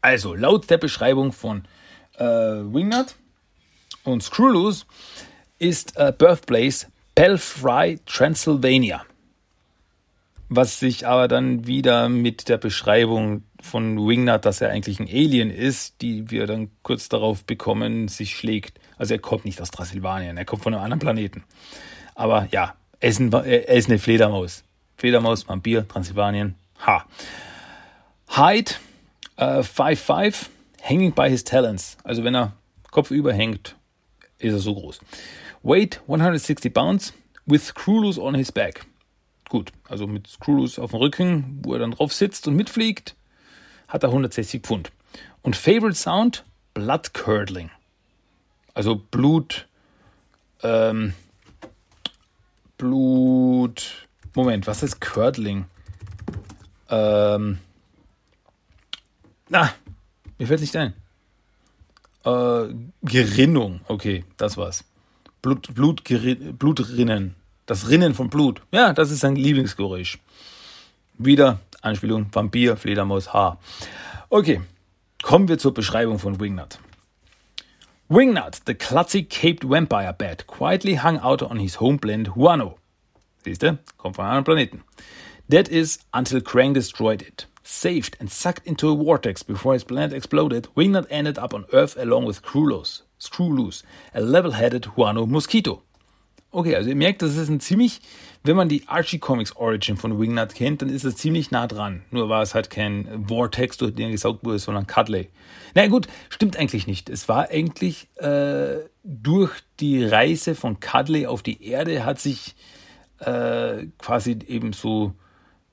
Also, laut der Beschreibung von äh, Wingnut und Screwloose ist äh, Birthplace Belfry, Transylvania. Was sich aber dann wieder mit der Beschreibung von Wingnut, dass er eigentlich ein Alien ist, die wir dann kurz darauf bekommen, sich schlägt. Also er kommt nicht aus Transsilvanien, er kommt von einem anderen Planeten. Aber ja, er ist, ein, eine Fledermaus. Fledermaus, Vampir, Transsilvanien, ha. Height, 5'5", uh, hanging by his talents. Also wenn er kopfüber hängt, ist er so groß. Weight 160 pounds with Screwloose on his back. Gut, also mit Screwloose auf dem Rücken, wo er dann drauf sitzt und mitfliegt, hat er 160 Pfund. Und Favorite Sound? Blood Curdling. Also Blut, ähm, Blut, Moment, was ist Curdling? Ähm, na, mir fällt nicht ein. Äh, Gerinnung, okay, das war's. Blut, Blut, Blutrinnen. Das Rinnen von Blut. Ja, das ist sein Lieblingsgeräusch. Wieder Anspielung Vampir, Fledermaus, Haar. Okay, kommen wir zur Beschreibung von Wingnut. Wingnut, the clumsy caped vampire bat, quietly hung out on his home planet Huano. Siehste, kommt von einem Planeten. That is until Krang destroyed it. Saved and sucked into a vortex before his planet exploded, Wingnut ended up on Earth along with Krulos, Screw Loose, a level-headed Huano Mosquito. Okay, also ihr merkt, das ist ein ziemlich, wenn man die Archie Comics Origin von Wingnut kennt, dann ist es ziemlich nah dran. Nur war es halt kein Vortex, durch den er gesaugt wurde, sondern Cuddley. Na gut, stimmt eigentlich nicht. Es war eigentlich äh, durch die Reise von Cuddley auf die Erde hat sich äh, quasi eben so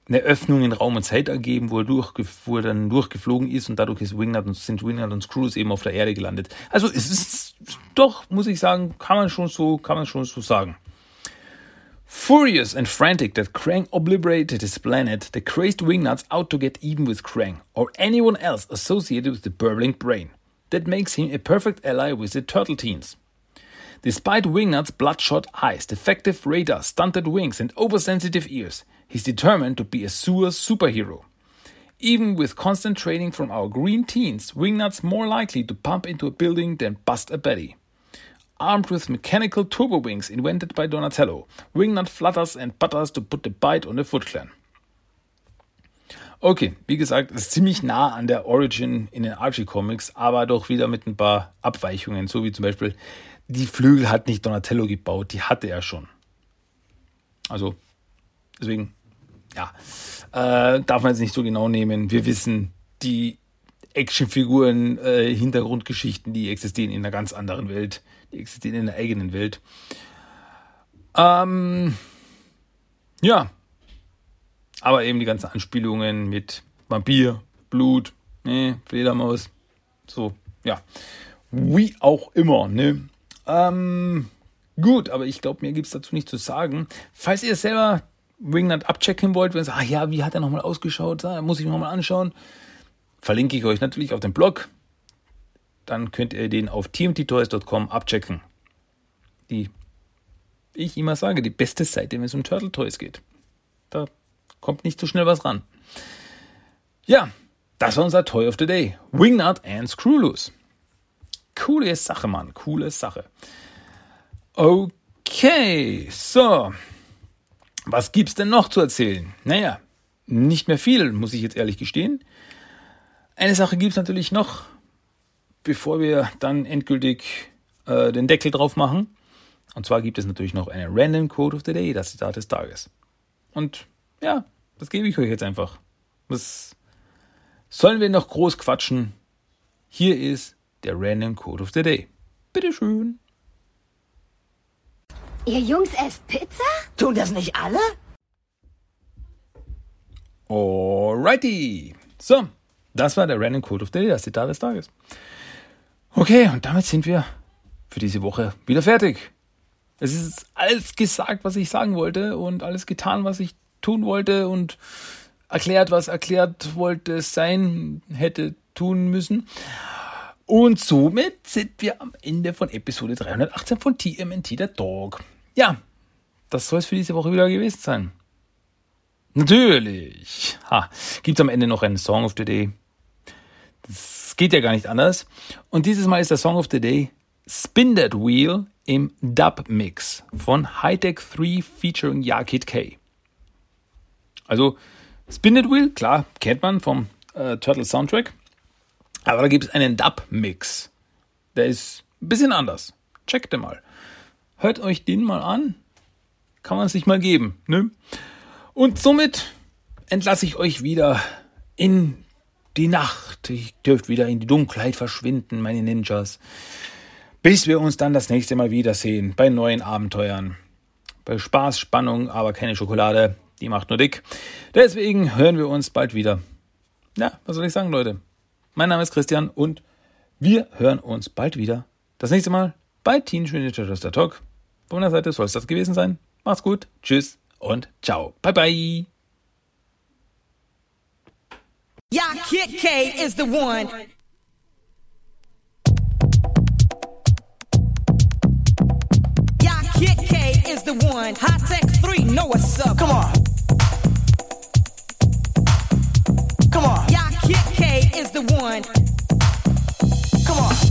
eine Öffnung in Raum und Zeit ergeben, wo er, wo er dann durchgeflogen ist und dadurch ist Wingnut und, sind Wingnut und Screws eben auf der Erde gelandet. Also es ist doch, muss ich sagen, kann man schon so, kann man schon so sagen. Furious and frantic that Krang obliterated his planet, the crazed Wingnuts out to get even with Krang, or anyone else associated with the burbling brain. That makes him a perfect ally with the Turtle Teens. Despite Wingnut's bloodshot eyes, defective radar, stunted wings, and oversensitive ears, He's determined to be a sewer superhero. Even with constant training from our green teens, Wingnut's more likely to pump into a building than bust a Betty. Armed with mechanical turbo wings invented by Donatello, Wingnut flutters and butters to put the bite on the Foot Clan. Okay, wie gesagt, ist ziemlich nah an der Origin in den Archie Comics, aber doch wieder mit ein paar Abweichungen, so wie zum Beispiel die Flügel hat nicht Donatello gebaut, die hatte er schon. Also, deswegen ja, äh, darf man jetzt nicht so genau nehmen. Wir wissen, die Actionfiguren, äh, Hintergrundgeschichten, die existieren in einer ganz anderen Welt. Die existieren in der eigenen Welt. Ähm, ja. Aber eben die ganzen Anspielungen mit Vampir, Blut, ne, Fledermaus. So, ja. Wie auch immer, ne? Ähm, gut, aber ich glaube, mir gibt es dazu nicht zu sagen. Falls ihr selber Wingnut abchecken wollt, wenn ihr sagt, ah ja, wie hat er nochmal ausgeschaut, ah, muss ich mir nochmal anschauen, verlinke ich euch natürlich auf dem Blog. Dann könnt ihr den auf tmttoys.com abchecken. Die, ich immer sage, die beste Seite, wenn es um Turtle Toys geht. Da kommt nicht so schnell was ran. Ja, das war unser Toy of the Day. Wingnut and Screwloose. Coole Sache, Mann. Coole Sache. Okay, so. Was gibt's denn noch zu erzählen? Naja, nicht mehr viel, muss ich jetzt ehrlich gestehen. Eine Sache gibt's natürlich noch, bevor wir dann endgültig äh, den Deckel drauf machen. Und zwar gibt es natürlich noch eine Random Code of the Day, das Zitat des Tages. Und ja, das gebe ich euch jetzt einfach. Was sollen wir noch groß quatschen? Hier ist der Random Code of the Day. Bitteschön. Ihr Jungs esst Pizza? Tun das nicht alle? Alrighty. So, das war der Random Code of the Day, das Zitat des Tages. Okay, und damit sind wir für diese Woche wieder fertig. Es ist alles gesagt, was ich sagen wollte und alles getan, was ich tun wollte und erklärt, was erklärt wollte sein hätte tun müssen. Und somit sind wir am Ende von Episode 318 von TMNT der Dog. Ja, das soll es für diese Woche wieder gewesen sein. Natürlich. Ha, gibt am Ende noch einen Song of the Day. Das geht ja gar nicht anders. Und dieses Mal ist der Song of the Day Spin That Wheel im Dub Mix von Hightech 3 featuring Yakid K. Also Spin That Wheel, klar, kennt man vom äh, Turtle Soundtrack. Aber da gibt es einen Dub-Mix. Der ist ein bisschen anders. Checkt den mal. Hört euch den mal an. Kann man sich mal geben. Ne? Und somit entlasse ich euch wieder in die Nacht. Ich dürft wieder in die Dunkelheit verschwinden, meine Ninjas. Bis wir uns dann das nächste Mal wiedersehen bei neuen Abenteuern. Bei Spaß, Spannung, aber keine Schokolade. Die macht nur dick. Deswegen hören wir uns bald wieder. Ja, was soll ich sagen, Leute? Mein Name ist Christian und wir hören uns bald wieder. Das nächste Mal bei Teenage Mutant Ninja Talk. Von meiner Seite soll es das gewesen sein. Macht's gut, tschüss und ciao. Bye bye. Ja, Kid K is the one. Ja, Kid K is the one. High Tech 3, know what's up. Come on. Come on. Yeah, Kid K is the one. Come on.